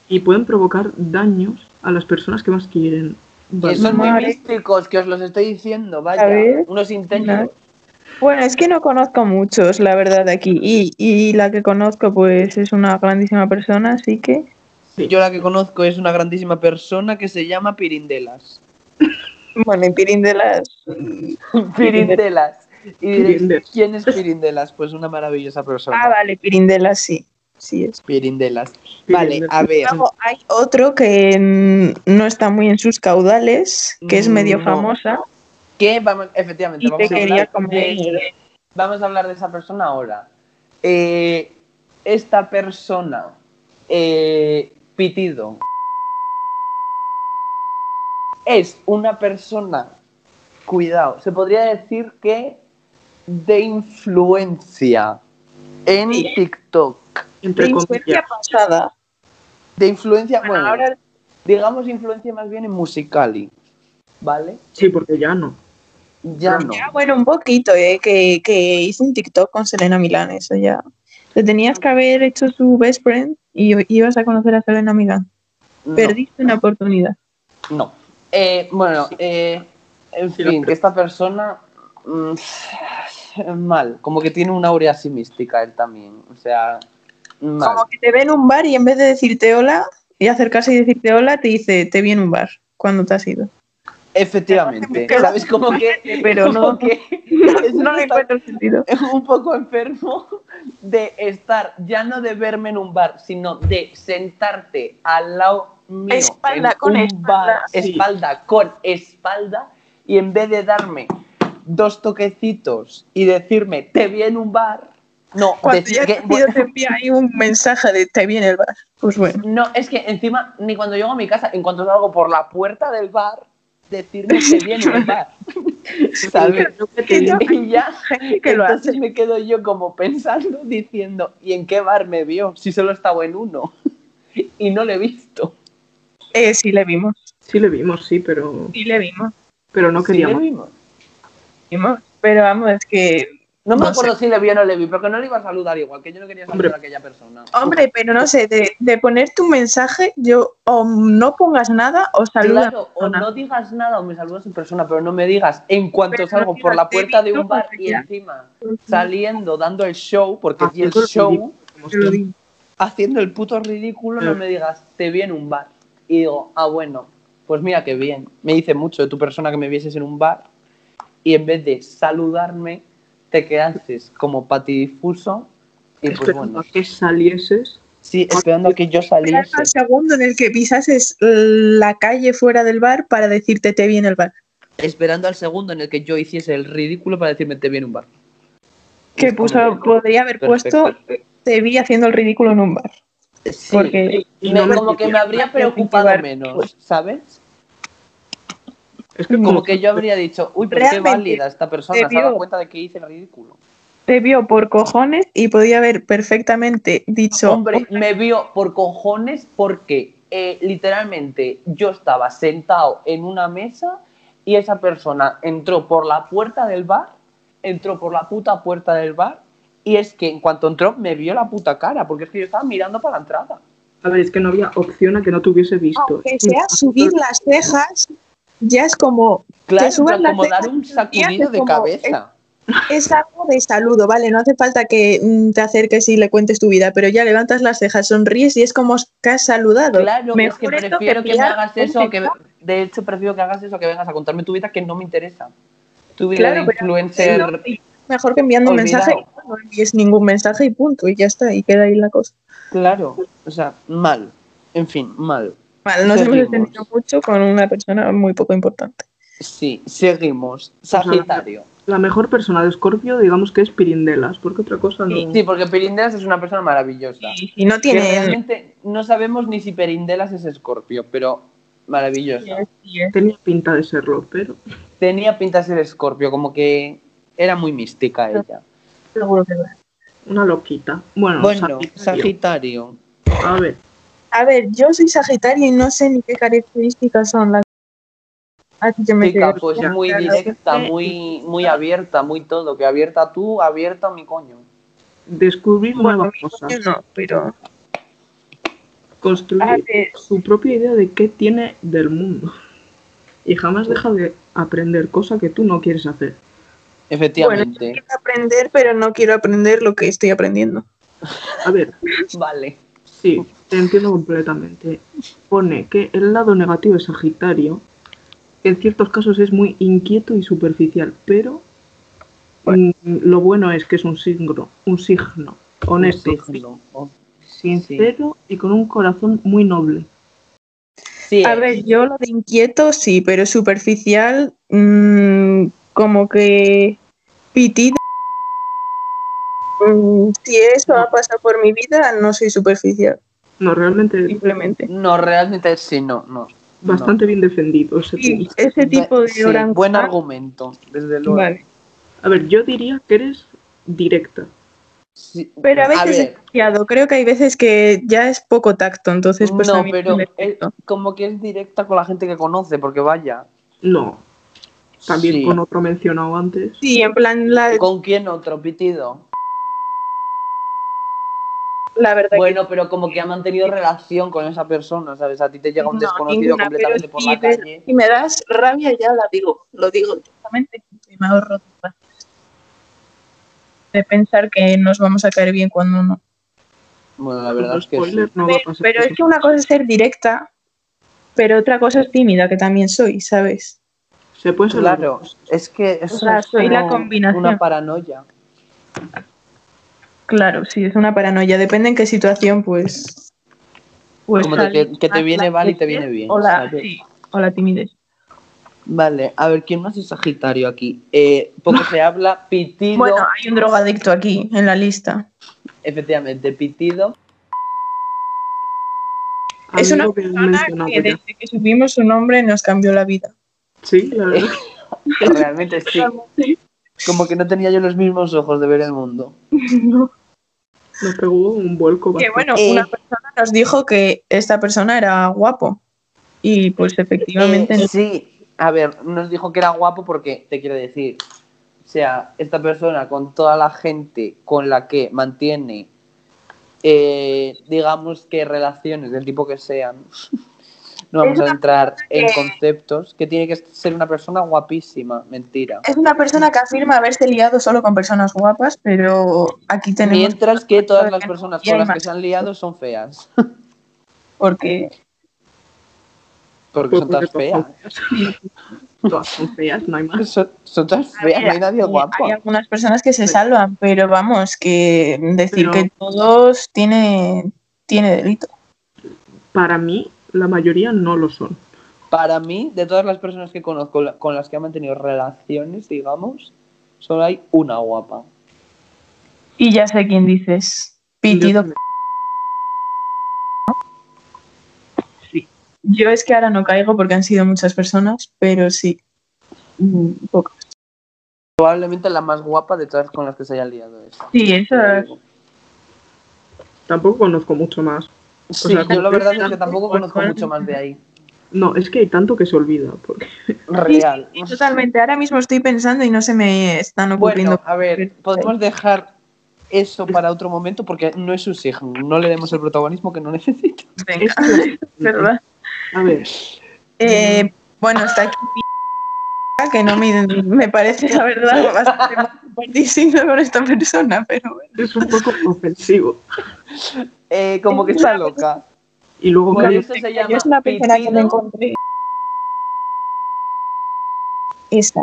Y pueden provocar daños a las personas que más quieren. Que son muy místicos, que os los estoy diciendo, vaya. Unos intensos. Bueno, es que no conozco muchos, la verdad, de aquí. Y, y la que conozco, pues, es una grandísima persona, así que. Yo la que conozco es una grandísima persona que se llama Pirindelas. Bueno, y Pirindelas. Pirindelas. Y diréis. ¿quién es Pirindelas? Pues una maravillosa persona. Ah, vale, Pirindelas sí. Sí es. Pirindelas. Vale, a ver. Luego hay otro que mm, no está muy en sus caudales, que es medio No. famosa. Que vamos, efectivamente, Y te vamos a, quería hablar de, vamos a hablar de esa persona ahora. Eh, esta persona, eh, Pitido, es una persona, cuidado, se podría decir que de influencia en Sí. TikTok. Entre De influencia comillas. pasada. De influencia, Bueno, bueno, ahora digamos influencia más bien en Musicali, ¿vale? Sí, porque ya no. Ya no. Ya, bueno, un poquito, ¿eh? Que, que hizo un TikTok con Selena Milán, eso ya. Te tenías que haber hecho su best friend y ibas a conocer a Selena Milán. No. Perdiste una oportunidad. No. Eh, bueno, eh, en Sí, fin, que esta persona. mm, mal, como que tiene una aurea así mística él también. O sea, Como que te ve en un bar y en vez de decirte hola y acercarse y decirte hola, te dice te vi en un bar cuando te has ido. Efectivamente. Pero- ¿Sabes? Como que. Pero como no- que es No le encuentro sentido. un poco enfermo de estar, ya no de verme en un bar, sino de sentarte al lado mío. Espalda en con un espalda, bar, sí. espalda con espalda, y en vez de darme dos toquecitos y decirme te vi en un bar, no, Cuando decir ya que. te envía ahí un mensaje de te vi en el bar. Pues bueno. No, es que encima, ni cuando llego a mi casa, en cuanto salgo por la puerta del bar, decirme que viene en el bar. ¿Sabes? Y ya, que lo entonces me quedo yo como pensando, diciendo, ¿y en qué bar me vio? Si solo estaba en uno. Y no lo he visto. Eh, sí le vimos. Sí le vimos, sí, pero, Sí le vimos. pero no Sí le queríamos. vimos. vimos. Pero vamos, es que. No me No acuerdo si le vi o no le vi, porque no le iba a saludar igual, que yo no quería saludar Hombre. a aquella persona. Hombre, pero no sé, de, de poner tu mensaje, yo o no pongas nada o saluda. a la Claro, o no digas nada o me saludas en persona, pero no me digas en cuanto Pero no salgo por la "Te he puerta de un bar y ya". encima saliendo, dando el show, porque el Haciendo el show, ridículo, haciendo el puto ridículo, no me digas, te vi en un bar. Y digo, ah, bueno, pues mira qué bien. Me dice mucho de tu persona que me vieses en un bar y en vez de saludarme, te quedases como patidifuso y pues Esperando bueno, a que salieses. sí, esperando a que yo Esperando saliese. al segundo en el que pisases la calle fuera del bar para decirte te vi en el bar. Esperando al segundo en el que yo hiciese el ridículo para decirme, te vi en un bar. Que puso, como- podría haber Perfecto. puesto te vi haciendo el ridículo en un bar. Sí, Porque Y no como que me habría preocupado menos, ¿sabes? Es que Como que yo habría dicho, uy, pero qué válida esta persona, se ha dado cuenta de que hice el ridículo. te vio por cojones y podía haber perfectamente dicho. Hombre, me vio por cojones porque eh, literalmente yo estaba sentado en una mesa y esa persona entró por la puerta del bar, entró por la puta puerta del bar y es que en cuanto entró me vio la puta cara porque es que yo estaba mirando para la entrada. A ver, es que no había opción a que no te hubiese visto. aunque sea subir las cejas, ya es como. Claro, suban las como dar un sacudido de como- cabeza. Es algo de saludo, ¿vale? No hace falta que mm, te acerques y le cuentes tu vida, pero ya levantas las cejas, sonríes y es como que has saludado. Claro, es que prefiero que, me hagas eso, que de hecho prefiero que hagas eso, que vengas a contarme tu vida que no me interesa. Tu vida Claro, de influencer. No, Mejor que enviando un mensaje y no envíes ningún mensaje y punto, y ya está, y queda ahí la cosa. Claro, o sea, mal. En fin, mal. Vale, nos hemos Seguimos. entendido mucho con una persona muy poco importante. Sí, seguimos. Sagitario. La mejor persona de Scorpio, digamos que es Pirindelas, porque otra cosa no. Sí, porque Perindelas es una persona maravillosa. Y, y no tiene. realmente no sabemos ni si Perindelas es Escorpio, pero maravillosa. Tenía pinta de serlo, pero. Tenía pinta de ser Escorpio, como que era muy mística ella. Seguro que va. Una loquita. Bueno, Bueno, Sagitario. Sagitario. A ver, A ver, yo soy Sagitario y no sé ni qué características son las. Así que me Chica, pues ya, muy directa, muy, muy abierta, muy todo. Que abierta tú, abierta mi coño. Descubrir Bueno, nuevas cosas. no, pero. Construir su propia idea de qué tiene del mundo. Y jamás deja de aprender cosa que tú no quieres hacer. bueno, Efectivamente. quiero aprender, pero no quiero aprender lo que estoy aprendiendo. A ver, Vale. Sí, te entiendo completamente. Pone que el lado negativo de Sagitario en ciertos casos es muy inquieto y superficial, pero mm, lo bueno es que es un signo, un signo honesto, Un signo. Oh, sincero y con un corazón muy noble. Sí, A es. ver, yo lo de inquieto sí, pero superficial, mm, como que pitido. Mm, si eso ha pasado por mi vida, no soy superficial, No, realmente simplemente. No, realmente sí, no, no. bastante bien defendido ese tipo de Sí, orangután- Buen argumento, desde luego. Vale. A ver, yo diría que eres directa. Sí, Pero a veces es ver, demasiado. Creo que hay veces que ya es poco tacto, entonces pues no, pero es como que es directa con la gente que conoce, porque vaya. No. También Sí. con otro mencionado antes. Sí, en plan, la, ¿Con quién otro, Pitido? La verdad Bueno, pero como que ha mantenido relación con esa persona, ¿sabes? A ti te llega un No, desconocido ninguna, completamente por la calle. si me das rabia ya la digo, lo digo directamente y me ahorro de pensar que nos vamos a caer bien cuando no. Bueno, la verdad es que Spoiler, sí. no va a Pero, pasar pero eso. es que una cosa es ser directa, pero otra cosa es tímida, que también soy, ¿sabes? Se puede ser Claro, es que eso sea, es soy la combinación. una paranoia. Claro, sí, es una paranoia. Depende en qué situación, pues. pues Como de que- que te viene mal y te viene bien, O la, ¿sabes? sí, o la timidez. Vale, a ver, ¿quién más es Sagitario aquí? Eh, poco se habla, Pitido, Bueno, hay un drogadicto aquí en la lista. efectivamente, Pitido. Es una persona que desde que supimos su nombre nos cambió la vida. Sí, la verdad. realmente sí. Como que no tenía yo los mismos ojos de ver el mundo. No. Nos pegó un vuelco Que bueno, Eh. una persona nos dijo que esta persona era guapo. Y pues efectivamente Eh, no. sí, a ver, nos dijo que era guapo porque, te quiero decir, o sea, esta persona con toda la gente con la que mantiene, eh, digamos que relaciones del tipo que sean, no vamos a entrar en que- conceptos, que tiene que ser una persona guapísima, mentira. Es una persona que afirma haberse liado solo con personas guapas, pero aquí tenemos. Mientras que todas las personas con las que se han liado son feas, Porque porque son todas feas. Todas son feas, no hay más. Son, son todas a feas, ver, no hay nadie hay- guapo. Hay algunas personas que se salvan, pero vamos, que decir Pero- que todos tiene, tiene delito. Para mí, la mayoría no lo son. Para mí, de todas las personas que conozco con las que han mantenido relaciones, digamos, solo hay una guapa. Y ya sé quién dices. Pitido. Yo- Yo es que ahora no caigo porque han sido muchas personas, pero sí. Mm, pocas. Probablemente la más guapa de todas con las que se hayan liado es. Sí, eso es. Tampoco conozco mucho más. Sí, sea, yo la verdad es que tampoco conozco mucho más de ahí. No, es que hay tanto que se olvida. Porque... Real. Sí, totalmente. Ahora mismo estoy pensando y no se me están ocurriendo. Bueno, a ver, podemos dejar eso para otro momento porque no es su signo. No le demos el protagonismo que no necesita. Venga, ¿verdad? A ver, Eh, bueno, está aquí que no me, me parece, la verdad, bastante distinto con esta persona, pero bueno. es un poco ofensivo. Eh, como que está loca. Y luego Por que eso se Yo es una persona que me encontré. Esta.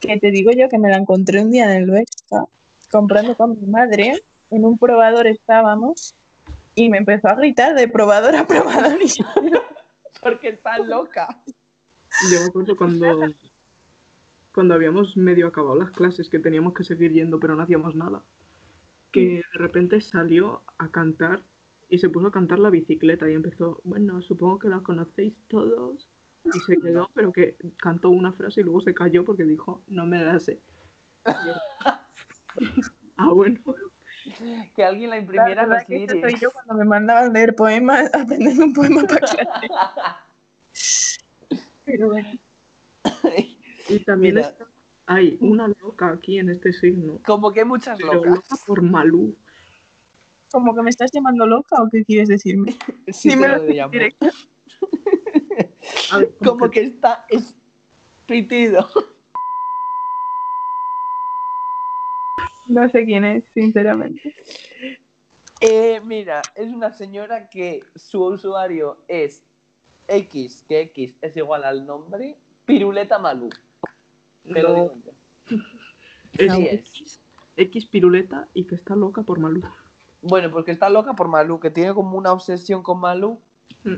Que te digo yo que me la encontré un día en el Vespa, comprando con mi madre. En un probador estábamos y me empezó a gritar de probador a probador. Y yo, Porque está loca. yo me acuerdo cuando, cuando habíamos medio acabado las clases, que teníamos que seguir yendo, pero no hacíamos nada. Que de repente salió a cantar y se puso a cantar la bicicleta y empezó, bueno, supongo que la conocéis todos. Y se quedó, pero que cantó una frase y luego se cayó porque dijo, no me da sé. ah, bueno. Que alguien la La imprimiera en los que eso soy yo cuando me mandaban leer poemas, aprender un poema para clase. Pero bueno. Y también Mira. está, hay una loca aquí en este signo, Como que hay muchas pero locas. loca por Malú. ¿Como que me estás llamando loca o qué quieres decirme? Sí, Dímelo lo directo. Ver, Como que está espitido. No sé quién es, sinceramente. Eh, mira, es una señora que su usuario es X, que X es igual al nombre, Piruleta Malú. Yo. es X, X piruleta y que está loca por Malú. Bueno, porque está loca por Malú, que tiene como una obsesión con Malú, Mm.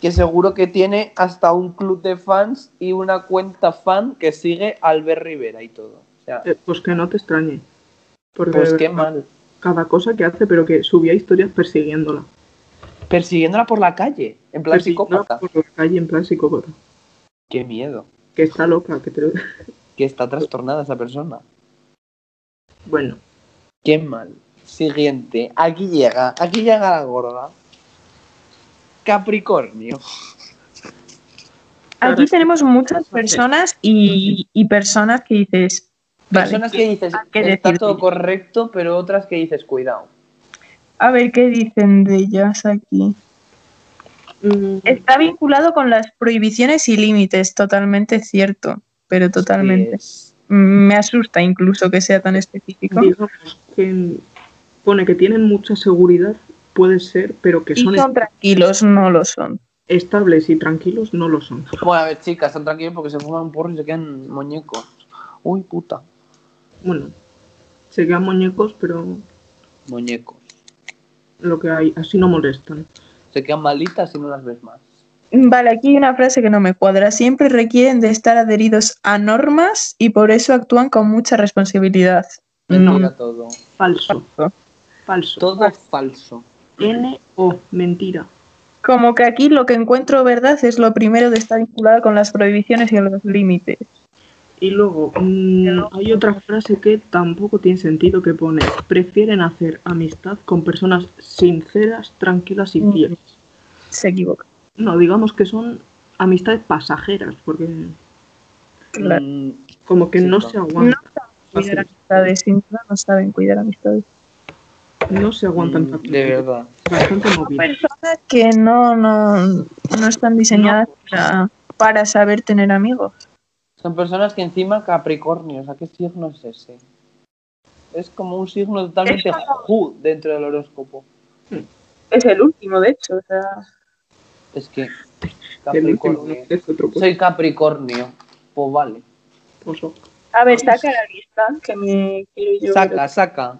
que seguro que tiene hasta un club de fans y una cuenta fan que sigue a Albert Rivera y todo. O sea, Eh, pues que no te extrañe. Porque pues qué mal. cada cosa que hace, pero que subía historias persiguiéndola. Persiguiéndola por la calle, en plan psicópata. por la calle en plan psicópata. Qué miedo. Que está loca, que te lo- Que está trastornada esa persona. Bueno, Qué mal. Siguiente. Aquí llega. Aquí llega la gorda. Capricornio. Aquí tenemos muchas personas y, y personas que dices, vale, Personas que dices, que está todo correcto, pero otras que dices, cuidado. a ver qué dicen de ellas aquí. Mm, Está vinculado con las prohibiciones y límites, totalmente cierto, pero totalmente. Me asusta incluso que sea tan específico. que pone que tienen mucha seguridad, puede ser, pero que Y son son tranquilos, no lo son. estables y tranquilos, no lo son. Bueno, a ver, chicas, están tranquilos porque se fuman un porro y se quedan muñecos. Uy, puta. Bueno, se quedan muñecos, pero Muñecos. lo que hay, así no molestan. Se quedan malitas y no las ves más. Vale, aquí hay una frase que no me cuadra. Siempre requieren de estar adheridos a normas y por eso actúan con mucha responsabilidad. Mentira todo. Falso, No. falso. Todo falso. N-O, mentira. Como que aquí lo que encuentro verdad es lo primero de estar vinculado con las prohibiciones y los límites. Y luego, mm, hay otra frase que tampoco tiene sentido que pone, prefieren hacer amistad con personas sinceras, tranquilas y Mm. fieles. Se equivoca. No, digamos que son amistades pasajeras, porque Claro. Mm, como que Sí, no claro. se aguantan, Cuidar amistades, sin duda no saben cuidar amistades. no se aguantan mm, tanto. de verdad. Bastante personas que no, no, no están diseñadas para, para saber tener amigos. Son personas que encima Capricornios, ¿a qué signo es ese? Es como un signo totalmente Es como- ju dentro del horóscopo. Es el último, de hecho. O sea, Es que Capricornio. no, es otro pues, Soy Capricornio. Pues vale. a ver, saca la lista que me quiero yo. ver. Saca, saca.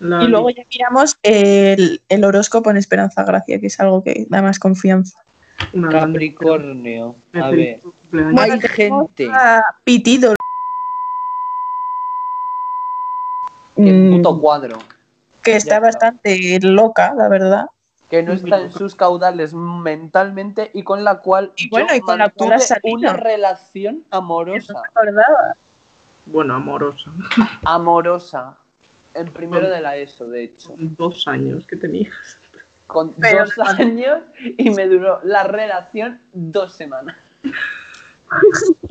La- Y luego ya miramos el, el horóscopo en Esperanza Gracia, que es algo que da más confianza. Una Capricornio. A ver. Hay gente. Pitido. Qué Mm, puto cuadro. que está bastante loca, la verdad. Que no está en sus caudales mentalmente y con la cual Y bueno, yo y con la cual una relación amorosa. Bueno, amorosa. Amorosa. En primero de la ESO, de hecho. Dos años que tenías. Con Pero dos no- años y me duró la relación dos semanas.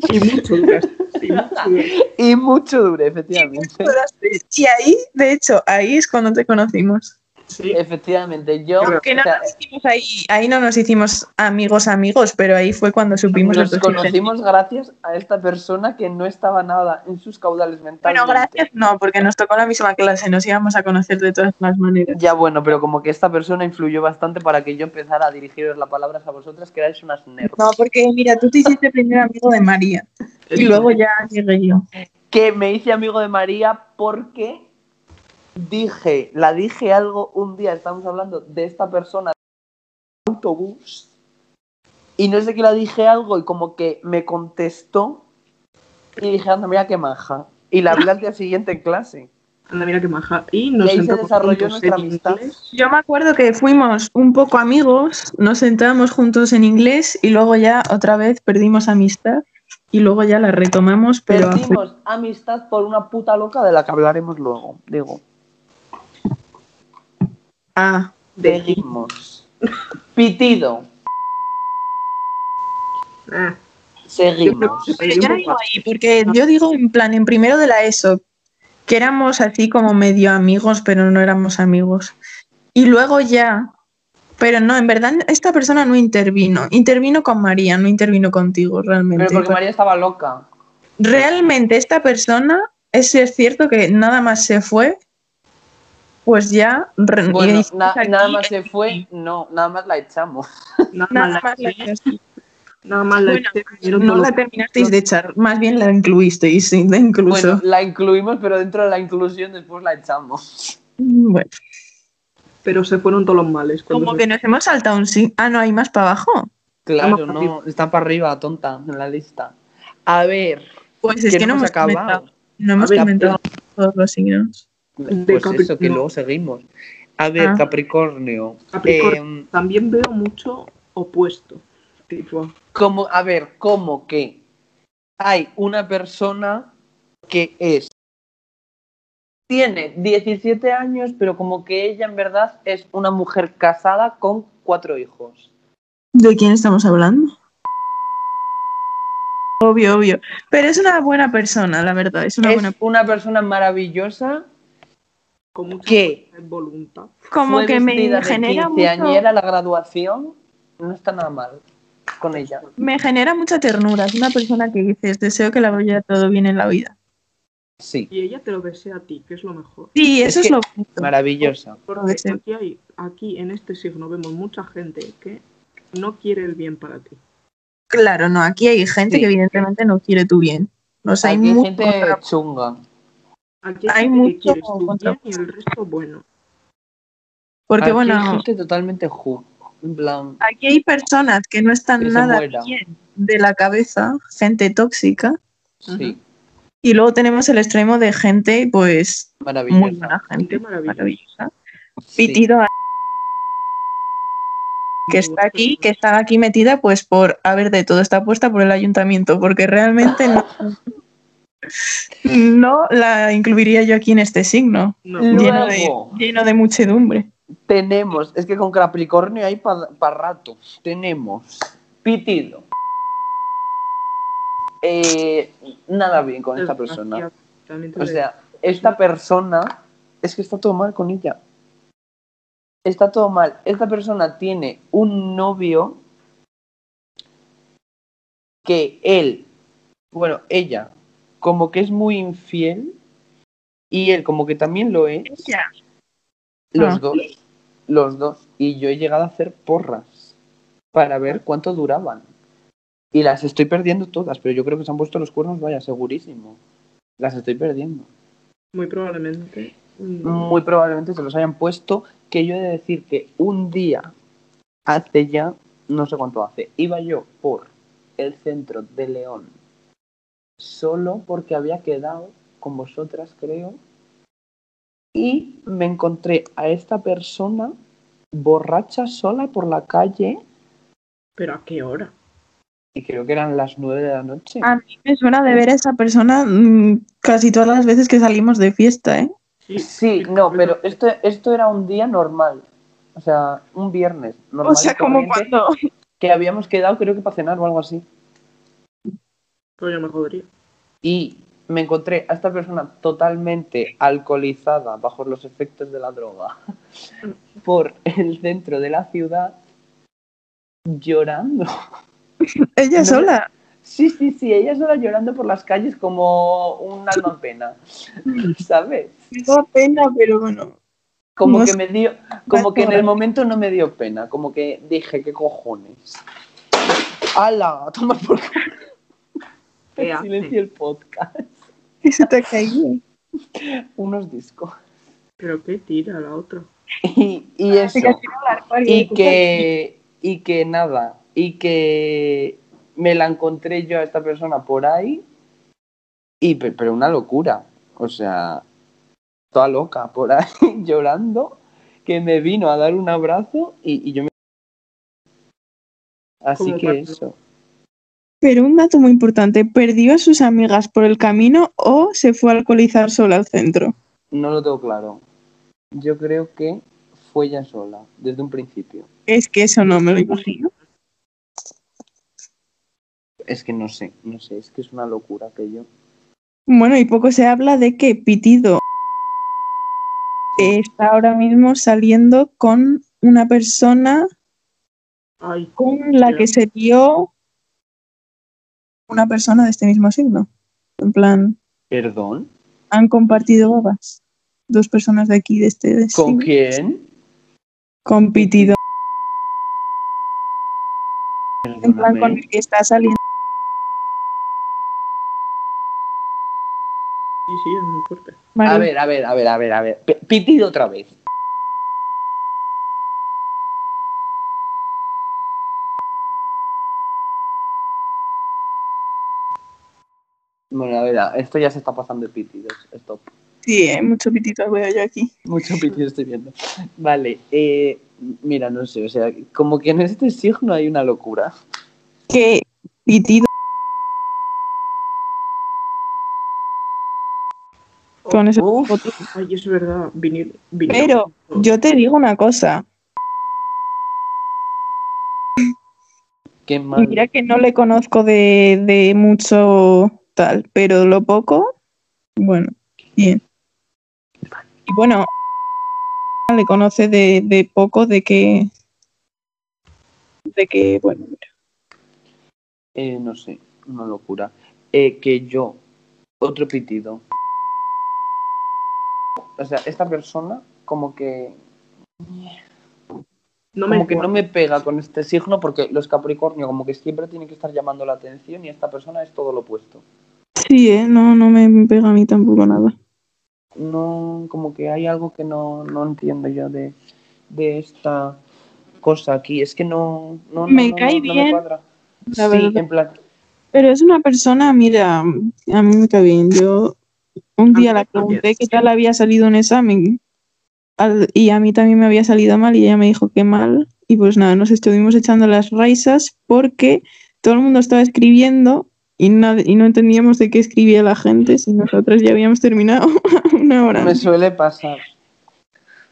Y mucho duraste. Y mucho duraste. Y mucho duré, efectivamente. Y ahí, de hecho, ahí es cuando te conocimos. Sí. Efectivamente, yo. Pero- Que no o sea, nos hicimos ahí, ahí no nos hicimos amigos amigos, pero ahí fue cuando supimos nos conocimos gracias a esta persona que no estaba nada en sus caudales mentales. Bueno, gracias no, porque nos tocó la misma clase, nos íbamos a conocer de todas las maneras. Ya bueno, pero como que esta persona influyó bastante para que yo empezara a dirigiros las palabras a vosotras, que erais unas nerds. No, porque mira, tú te hiciste primero amigo de María y luego ya llegué yo. Que me hice amigo de María porque dije, la dije algo un día, estamos hablando de esta persona autobús y no sé qué la dije algo y como que me contestó y dije, anda, mira qué maja. Y la hablé al día siguiente en clase. Anda, mira qué maja. Y nos Y ahí se sentamos desarrolló juntos nuestra en amistad. inglés. Yo me acuerdo que fuimos un poco amigos, nos sentábamos juntos en inglés y luego ya otra vez perdimos amistad y luego ya la retomamos, pero Perdimos amistad por una puta loca de la que hablaremos luego, digo. Ah, Seguimos. Pitido. Ah, Seguimos. Yo no digo ahí, porque yo digo en plan, en primero de la ESO, que éramos así como medio amigos, pero no éramos amigos. Y luego ya, pero no, en verdad esta persona no intervino. Intervino con María, no intervino contigo realmente. Pero porque María estaba loca. Realmente esta persona, es cierto que nada más se fue, pues ya... Bueno, na- nada más se fue, no, nada más la echamos. nada, Nada más la eché, nada más la Bueno, No la terminasteis de echar, más bien la incluisteis, sí, incluso. Bueno, la incluimos, pero dentro de la inclusión después la echamos. Bueno, Pero se fueron todos los males. como se- que nos hemos saltado un sí. Ah, no, hay más para abajo. Claro, no, está para arriba, tonta, en la lista. A ver, Pues es que no hemos hemos acabado. comentado, no hemos ver, comentado todos los signos. De Pues eso, que Capricornio. luego seguimos. A ver, Ah. Capricornio. Capricornio. em, También veo mucho opuesto. Tipo, como, a ver, ¿cómo que hay una persona que es. Tiene 17 años, pero como que ella en verdad es una mujer casada con cuatro hijos. ¿De quién estamos hablando? Obvio, obvio. Pero es una buena persona, la verdad. Es una es buena una persona maravillosa con mucha que voluntad. Como fue que me de genera mucho, la graduación. No está nada mal con ella. me genera mucha ternura. Es una persona que dices, deseo que la vaya todo bien en la vida. Sí, Y ella te lo desea a ti, que es lo mejor. Sí, Es eso es, que- lo bonito. maravillosa. Porque aquí, hay, aquí en este signo vemos mucha gente que no quiere el bien para ti. Claro, no, aquí hay gente Sí. que evidentemente no quiere tu bien. O sea, hay, hay gente contra- chunga. Aquí Hay mucho que contra- y el resto bueno. Porque Aquí bueno, hay gente totalmente ju. En plan, aquí hay personas que no están Que nada muera. bien de la cabeza, gente tóxica, sí, y luego tenemos el extremo de gente, pues, muy maravillosa. buena gente, Gente maravillosa. maravillosa. Sí. Pitido a que está aquí, que está aquí metida, pues por, a ver, de todo está puesta por el ayuntamiento, porque realmente no, no la incluiría yo aquí en este signo, No, lleno de, Luego. lleno de muchedumbre. Tenemos, es que con Capricornio hay para rato. Tenemos Pitido. Eh, nada bien con esta persona. O sea, esta persona, es que está todo mal con ella. Está todo mal. Esta persona tiene un novio que él, bueno, ella, como que es muy infiel y él como que también lo es. Los Ah. dos. Los dos. Y yo he llegado a hacer porras para ver cuánto duraban. Y las estoy perdiendo todas, pero yo creo que se han puesto los cuernos, vaya, segurísimo. Las estoy perdiendo. Muy probablemente. Muy probablemente se los hayan puesto, que yo he de decir que un día, hace ya, no sé cuánto hace, iba yo por el centro de León, solo porque había quedado con vosotras, creo, y me encontré a esta persona borracha sola por la calle, Pero ¿a qué hora? y creo que eran las nueve de la noche. A mí me suena de ver a esa persona mm, casi todas las veces que salimos de fiesta, ¿eh? Sí, no, pero esto, esto era un día normal. O sea, un viernes. Normal O sea, como cuando... Que habíamos quedado, creo que para cenar o algo así. Pues yo me jodería. Y me encontré a esta persona totalmente alcoholizada bajo los efectos de la droga por el centro de la ciudad llorando. Ella No. sola. Sí, sí, sí, ella sola llorando por las calles como un alma en pena. ¿Sabes? Me da pena, pero bueno. Como No que me dio, como que en el momento no me dio pena, como que dije, ¿qué cojones? ¡Hala! Toma por culo. ¿Qué hace? Silencio el podcast. ¿Qué se te ha caído? Unos discos. Pero qué tira la otra. Y, y eso. La armario, Y que, y que nada, y que me la encontré yo a esta persona por ahí, y pe- pero una locura, o sea, toda loca por ahí llorando, que me vino a dar un abrazo y, y yo me... Así que eso. Pero un dato muy importante, ¿perdió a sus amigas por el camino o se fue a alcoholizar sola al centro? No lo tengo claro. Yo creo que fue ella sola, desde un principio. Es que eso no me lo imagino. Es que no sé, no sé, es que es una locura aquello. Bueno, y poco se habla de que Pitido está ahora mismo saliendo con una persona Ay, con la que se dio una persona de este mismo signo. En plan, ¿Perdón? han compartido babas. Dos personas de aquí, de este de ¿Con signo, quién? con Pitido. En plan, Perdóname. con el que está saliendo. Sí, sí, es muy fuerte. A ver, a ver, a ver, a ver, a ver. Pitido otra vez. Bueno, a ver, esto ya se está pasando de pitidos. Stop. Sí, hay mucho Pitito veo yo aquí. Mucho pitido estoy viendo. Vale, eh, mira, no sé, o sea, como que en este signo hay una locura. Que Pitido. Con ese Uf. foto. Ay, es verdad. Vinil, vinil- Pero yo te digo una cosa. Qué Y mal. mira que no le conozco de, de mucho tal, pero lo poco, bueno, bien. Y bueno, le conoce de, de poco de que, de que, bueno. Eh, no sé, una locura. Eh, que yo, otro pitido. O sea, esta persona como que no me como que no me pega con este signo porque los Capricornio como que siempre tienen que estar llamando la atención y esta persona es todo lo opuesto. Sí, ¿eh? no, no me pega a mí tampoco nada. No, como que hay algo que no, no entiendo yo de, de esta cosa aquí. Es que no, no, no, Me no, cae no, no bien, me cuadra. la sí, verdad. en plan, Pero es una persona, mira, a mí me cae bien. Yo un día la pregunté qué tal había salido un examen al- y a mí también me había salido mal y ella me dijo que mal. Y pues nada, nos estuvimos echando las risas porque todo el mundo estaba escribiendo y, nad- y no entendíamos de qué escribía la gente si nosotros ya habíamos terminado una hora. me suele pasar.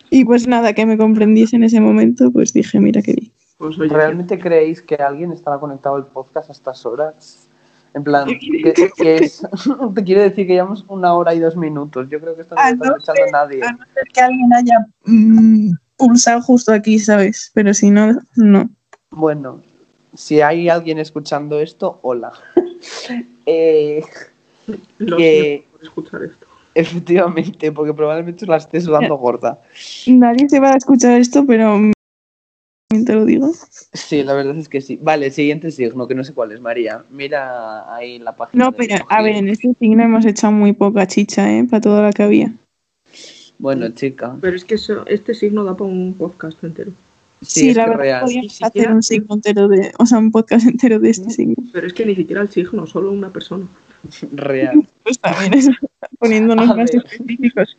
Y pues nada, que me comprendiese en ese momento, pues dije, mira qué bien. Pues oye, ¿Realmente creéis que alguien estará conectado al podcast a estas horas? En plan, que, que es, te quiere decir que llevamos una hora y dos minutos. Yo creo que esto no Ah, lo está no escuchando nadie. A no ser que alguien haya mm, pulsado justo aquí, ¿sabes? Pero si no, no. Bueno, si hay alguien escuchando esto, hola. Eh, lo que- por escuchar esto. efectivamente, porque probablemente la estés dando gorda. Nadie se va a escuchar esto, pero te lo digo. Sí, la verdad es que sí. Vale, siguiente signo, que no sé cuál es, María. Mira ahí la página. No, pero a ver, en este signo hemos echado muy poca chicha, ¿eh? Para toda la que había. Bueno, chica. Pero es que eso- este signo da para un podcast entero. Sí, es la que verdad real. podríamos hacer un signo entero de, o sea, un podcast entero de este signo. Pero es que ni siquiera el signo, solo una persona. Real. Pues también poniéndonos A más ver. específicos.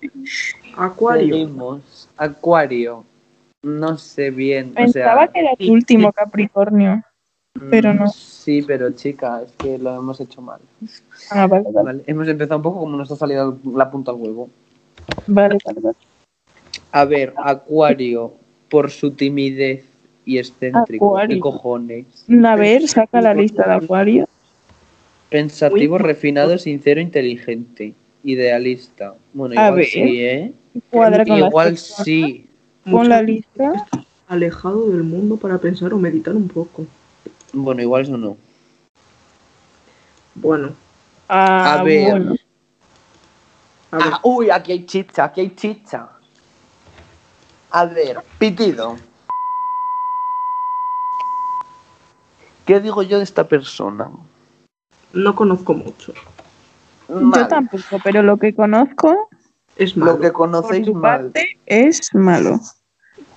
Acuario. Seguimos. Acuario. No sé bien. o Pensaba sea, que era el último sí. Capricornio, pero mm, no. Sí, pero chica, es que lo hemos hecho mal. Ah, vale, vale. Vale, Hemos empezado un poco como nos ha salido la punta al huevo. Vale, vale, vale. A ver, Acuario, por su timidez y excéntrico. Acuario. ¿Qué cojones? A ver, saca la lista de Acuario. Pensativo, refinado, sincero, inteligente. Idealista. Bueno, A igual ver. sí, ¿eh? Cuadra con las Igual personas. sí. Pon la lista. Alejado del mundo para pensar o meditar un poco. Bueno, igual eso no. Bueno, Ah, A ver. bueno. a ver. Ah, uy, aquí hay chicha, aquí hay chicha. A ver, pitido. ¿Qué digo yo de esta persona? No conozco mucho. Yo tampoco, pero lo que conozco, Es malo. Lo que por conocéis tu mal. parte, es malo.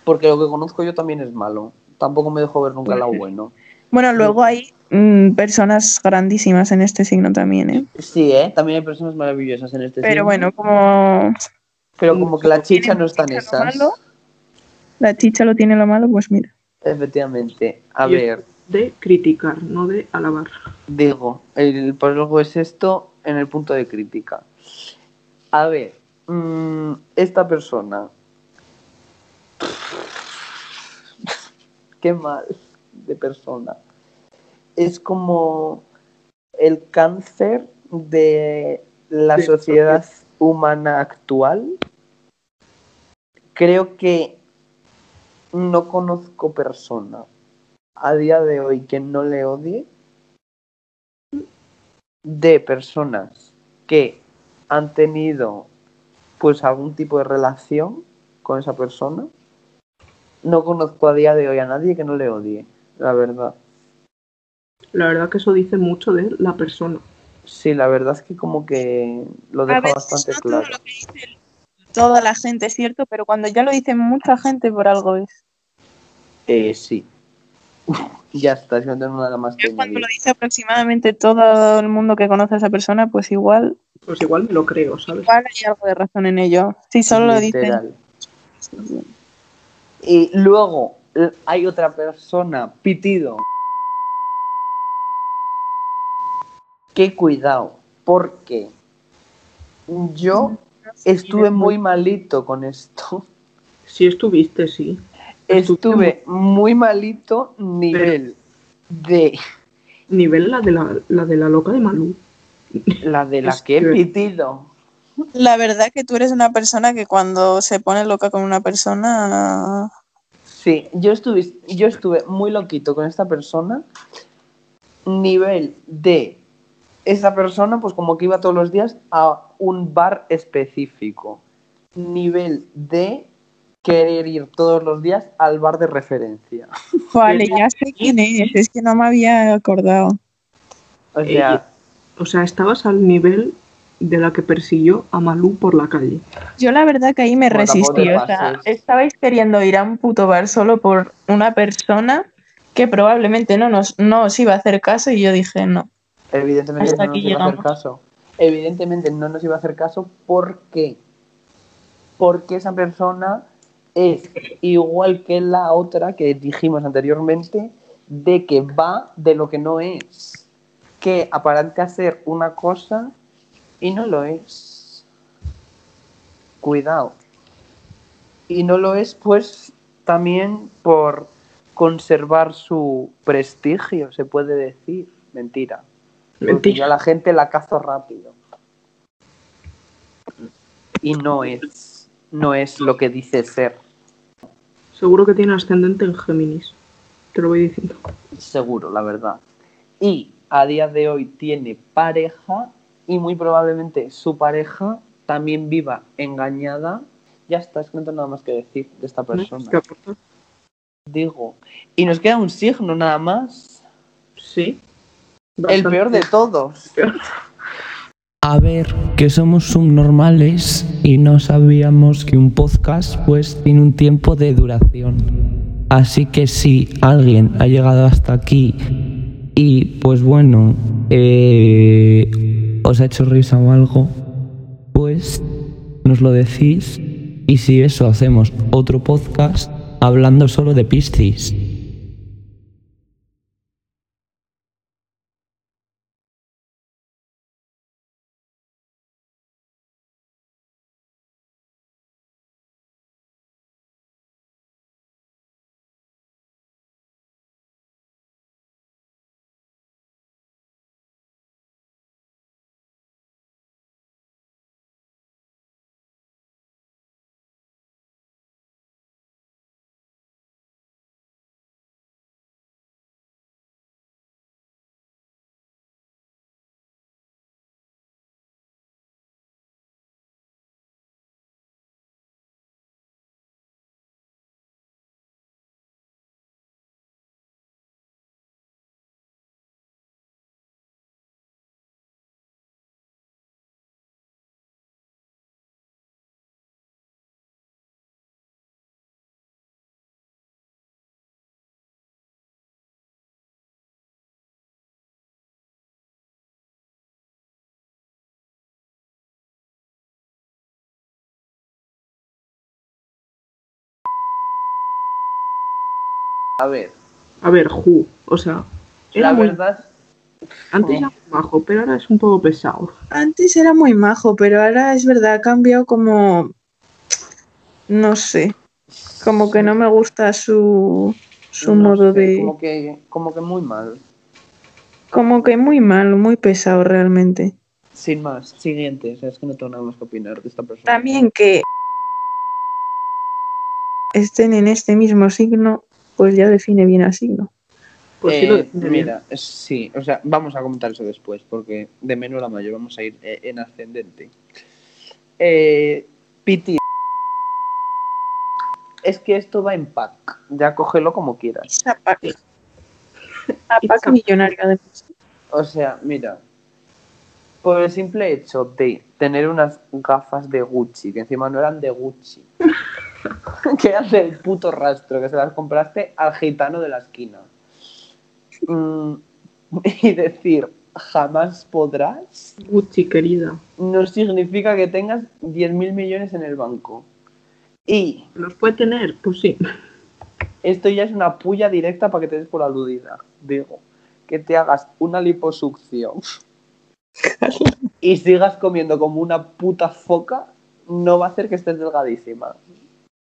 Porque lo que conozco yo también es malo. Tampoco me dejo ver nunca el lado bueno. Bueno, luego hay mm, personas grandísimas en este signo también, ¿eh? Sí, ¿eh? También hay personas maravillosas en este Pero signo. bueno, como Pero como que la chicha no está en esas. malo. la chicha lo tiene lo malo, pues mira. Efectivamente. A Y ver, De criticar, no de alabar. digo, el por algo es esto en el punto de crítica. A ver, mm, esta persona. Qué mal de persona. Es como el cáncer de la De la sociedad humana actual. Creo que no conozco persona a día de hoy que no le odie de personas que han tenido pues algún tipo de relación con esa persona. No conozco a día de hoy a nadie que no le odie, la verdad. La verdad que eso dice mucho de la persona. Sí, la verdad es que como que lo deja A bastante no todo claro. lo que dice toda la gente es cierto, pero cuando ya lo dice mucha gente por algo es. Eh, sí. ya está, si no tengo nada más que cuando lo dice aproximadamente todo el mundo que conoce a esa persona, pues igual, Pues igual me lo creo, ¿sabes? igual hay algo de razón en ello. Si solo lo dicen. Literal. Y luego l- hay otra persona, Pitido. Que cuidado, porque yo estuve muy malito con esto. Si estuviste, sí. Estuve muy malito nivel de Nivel la de la, la de la loca de Malú. La de la Es que he pitido. La verdad que tú eres una persona que cuando se pone loca con una persona. Sí, yo estuve, yo estuve muy loquito con esta persona. Nivel de esa persona, pues como que iba todos los días a un bar específico. Nivel de querer ir todos los días al bar de referencia. Vale, ya sé quién es, es que no me había acordado. O sea, O sea, estabas al nivel de la que persiguió a Malú por la calle. Yo la verdad que ahí me resistí. O sea, estabais queriendo ir a un puto bar solo por una persona que probablemente no nos no os iba a hacer caso y yo dije no. evidentemente Hasta no nos iba a hacer caso. Evidentemente no nos iba a hacer caso. ¿Por qué? Porque esa persona es igual que la otra que dijimos anteriormente, de que va de lo que no es. Que aparenta ser una cosa y no lo es. Cuidado. Y no lo es, pues, también por conservar su prestigio, se puede decir. Mentira. Mentira. yo a la gente la cazo rápido. Y no es, no es lo que dice ser, Seguro que tiene ascendente en Géminis. Te lo voy diciendo. seguro, la verdad. Y a día de hoy tiene pareja y muy probablemente su pareja también viva engañada. Ya está, es que no tengo nada más que decir de esta persona. Digo. Y nos queda un signo nada más. Sí. El peor de todos. A ver, que somos subnormales y no sabíamos que un podcast pues tiene un tiempo de duración. Así que si alguien ha llegado hasta aquí y pues bueno, eh, os ha hecho risa o algo, pues nos lo decís y si eso hacemos otro podcast hablando solo de Piscis. A ver, A ver, Ju. O sea, era la muy- verdad, antes era muy majo, pero ahora es un poco pesado. Antes era muy majo, pero ahora es verdad, ha cambiado como. No sé. Como que no me gusta su, su No modo sé, de... Como que, como que muy mal. Como que muy mal, muy pesado realmente. Sin más, siguiente. O sea, es que no tengo nada más que opinar de esta persona. También que estén en este mismo signo, pues ya define bien al signo. Pues sí lo Eh, define bien. mira, es- sí, o sea, vamos a comentar eso después, porque de menor a mayor vamos a ir eh, en ascendente. Eh, Piti. Es que esto va en pack. Ya cógelo como quieras. Esa pack. Una Esa- pack millonaria además. O sea, mira. Por el simple hecho de tener unas gafas de Gucci, que encima no eran de Gucci, que eran del puto rastro, que se las compraste al gitano de la esquina. Mm, y decir, jamás podrás, Gucci, querida. no significa que tengas 10.000 millones en el banco. Y ¿Los puede tener? Pues sí. esto ya es una puya directa para que te des por aludida. Digo, que te hagas una liposucción y sigas comiendo como una puta foca, no va a hacer que estés delgadísima.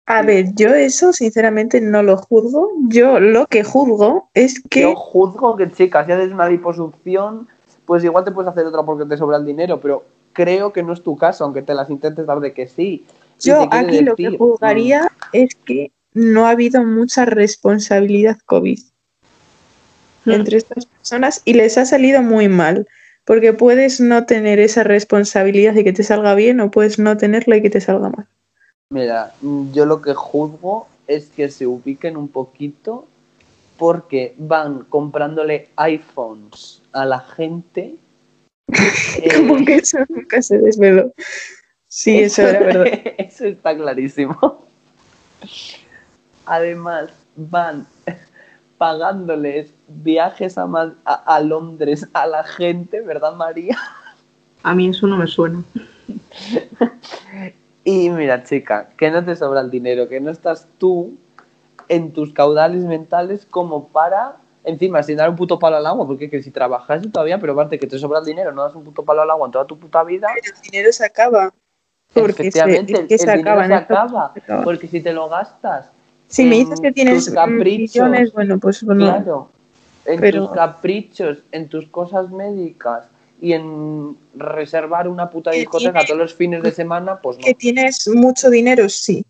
A ver, yo eso sinceramente no lo juzgo. Yo lo que juzgo es que Yo juzgo que, chicas, si haces una liposucción, pues igual te puedes hacer otra porque te sobra el dinero, pero creo que no es tu caso, aunque te las intentes dar de que sí. Yo aquí lo que juzgaría es que no ha habido mucha responsabilidad COVID Mm. entre estas personas y les ha salido muy mal. Porque puedes no tener esa responsabilidad de que te salga bien o puedes no tenerla y que te salga mal. Mira, yo lo que juzgo es que se ubiquen un poquito porque van comprándole iPhones a la gente. eh, Como que eso nunca se desveló. Sí, eso era verdad. Eso está clarísimo. Además, van pagándoles viajes a- a Londres a la gente, ¿verdad, María? A mí eso no me suena. Y mira, chica, que no te sobra el dinero, que no estás tú en tus caudales mentales como para, encima, sin dar un puto palo al agua, porque que si trabajas todavía, pero aparte que te sobra el dinero, no das un puto palo al agua en toda tu puta vida, El dinero se acaba. Porque se, efectivamente, es el, dinero se acaba, porque si te lo gastas, Si me dices que tienes caprichos, millones, bueno, pues bueno, claro, en pero- tus caprichos, en tus cosas médicas y en reservar una puta discoteca tiene- todos los fines de semana, pues no. que tienes mucho dinero, sí.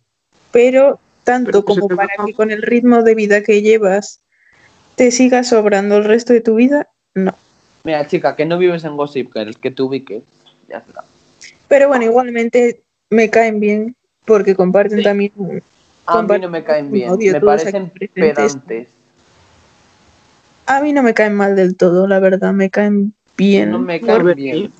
Pero tanto Pero se como para va- que con el ritmo de vida que llevas te siga sobrando el resto de tu vida, no. Mira, chica, que no vives en Gossip Girl, que te ubiques. Ya está. Pero bueno, igualmente me caen bien porque comparten Sí. también. A mí no me caen bien, odio me parecen pedantes. A mí no me caen mal del todo, la verdad, me caen bien. No me ver, bien.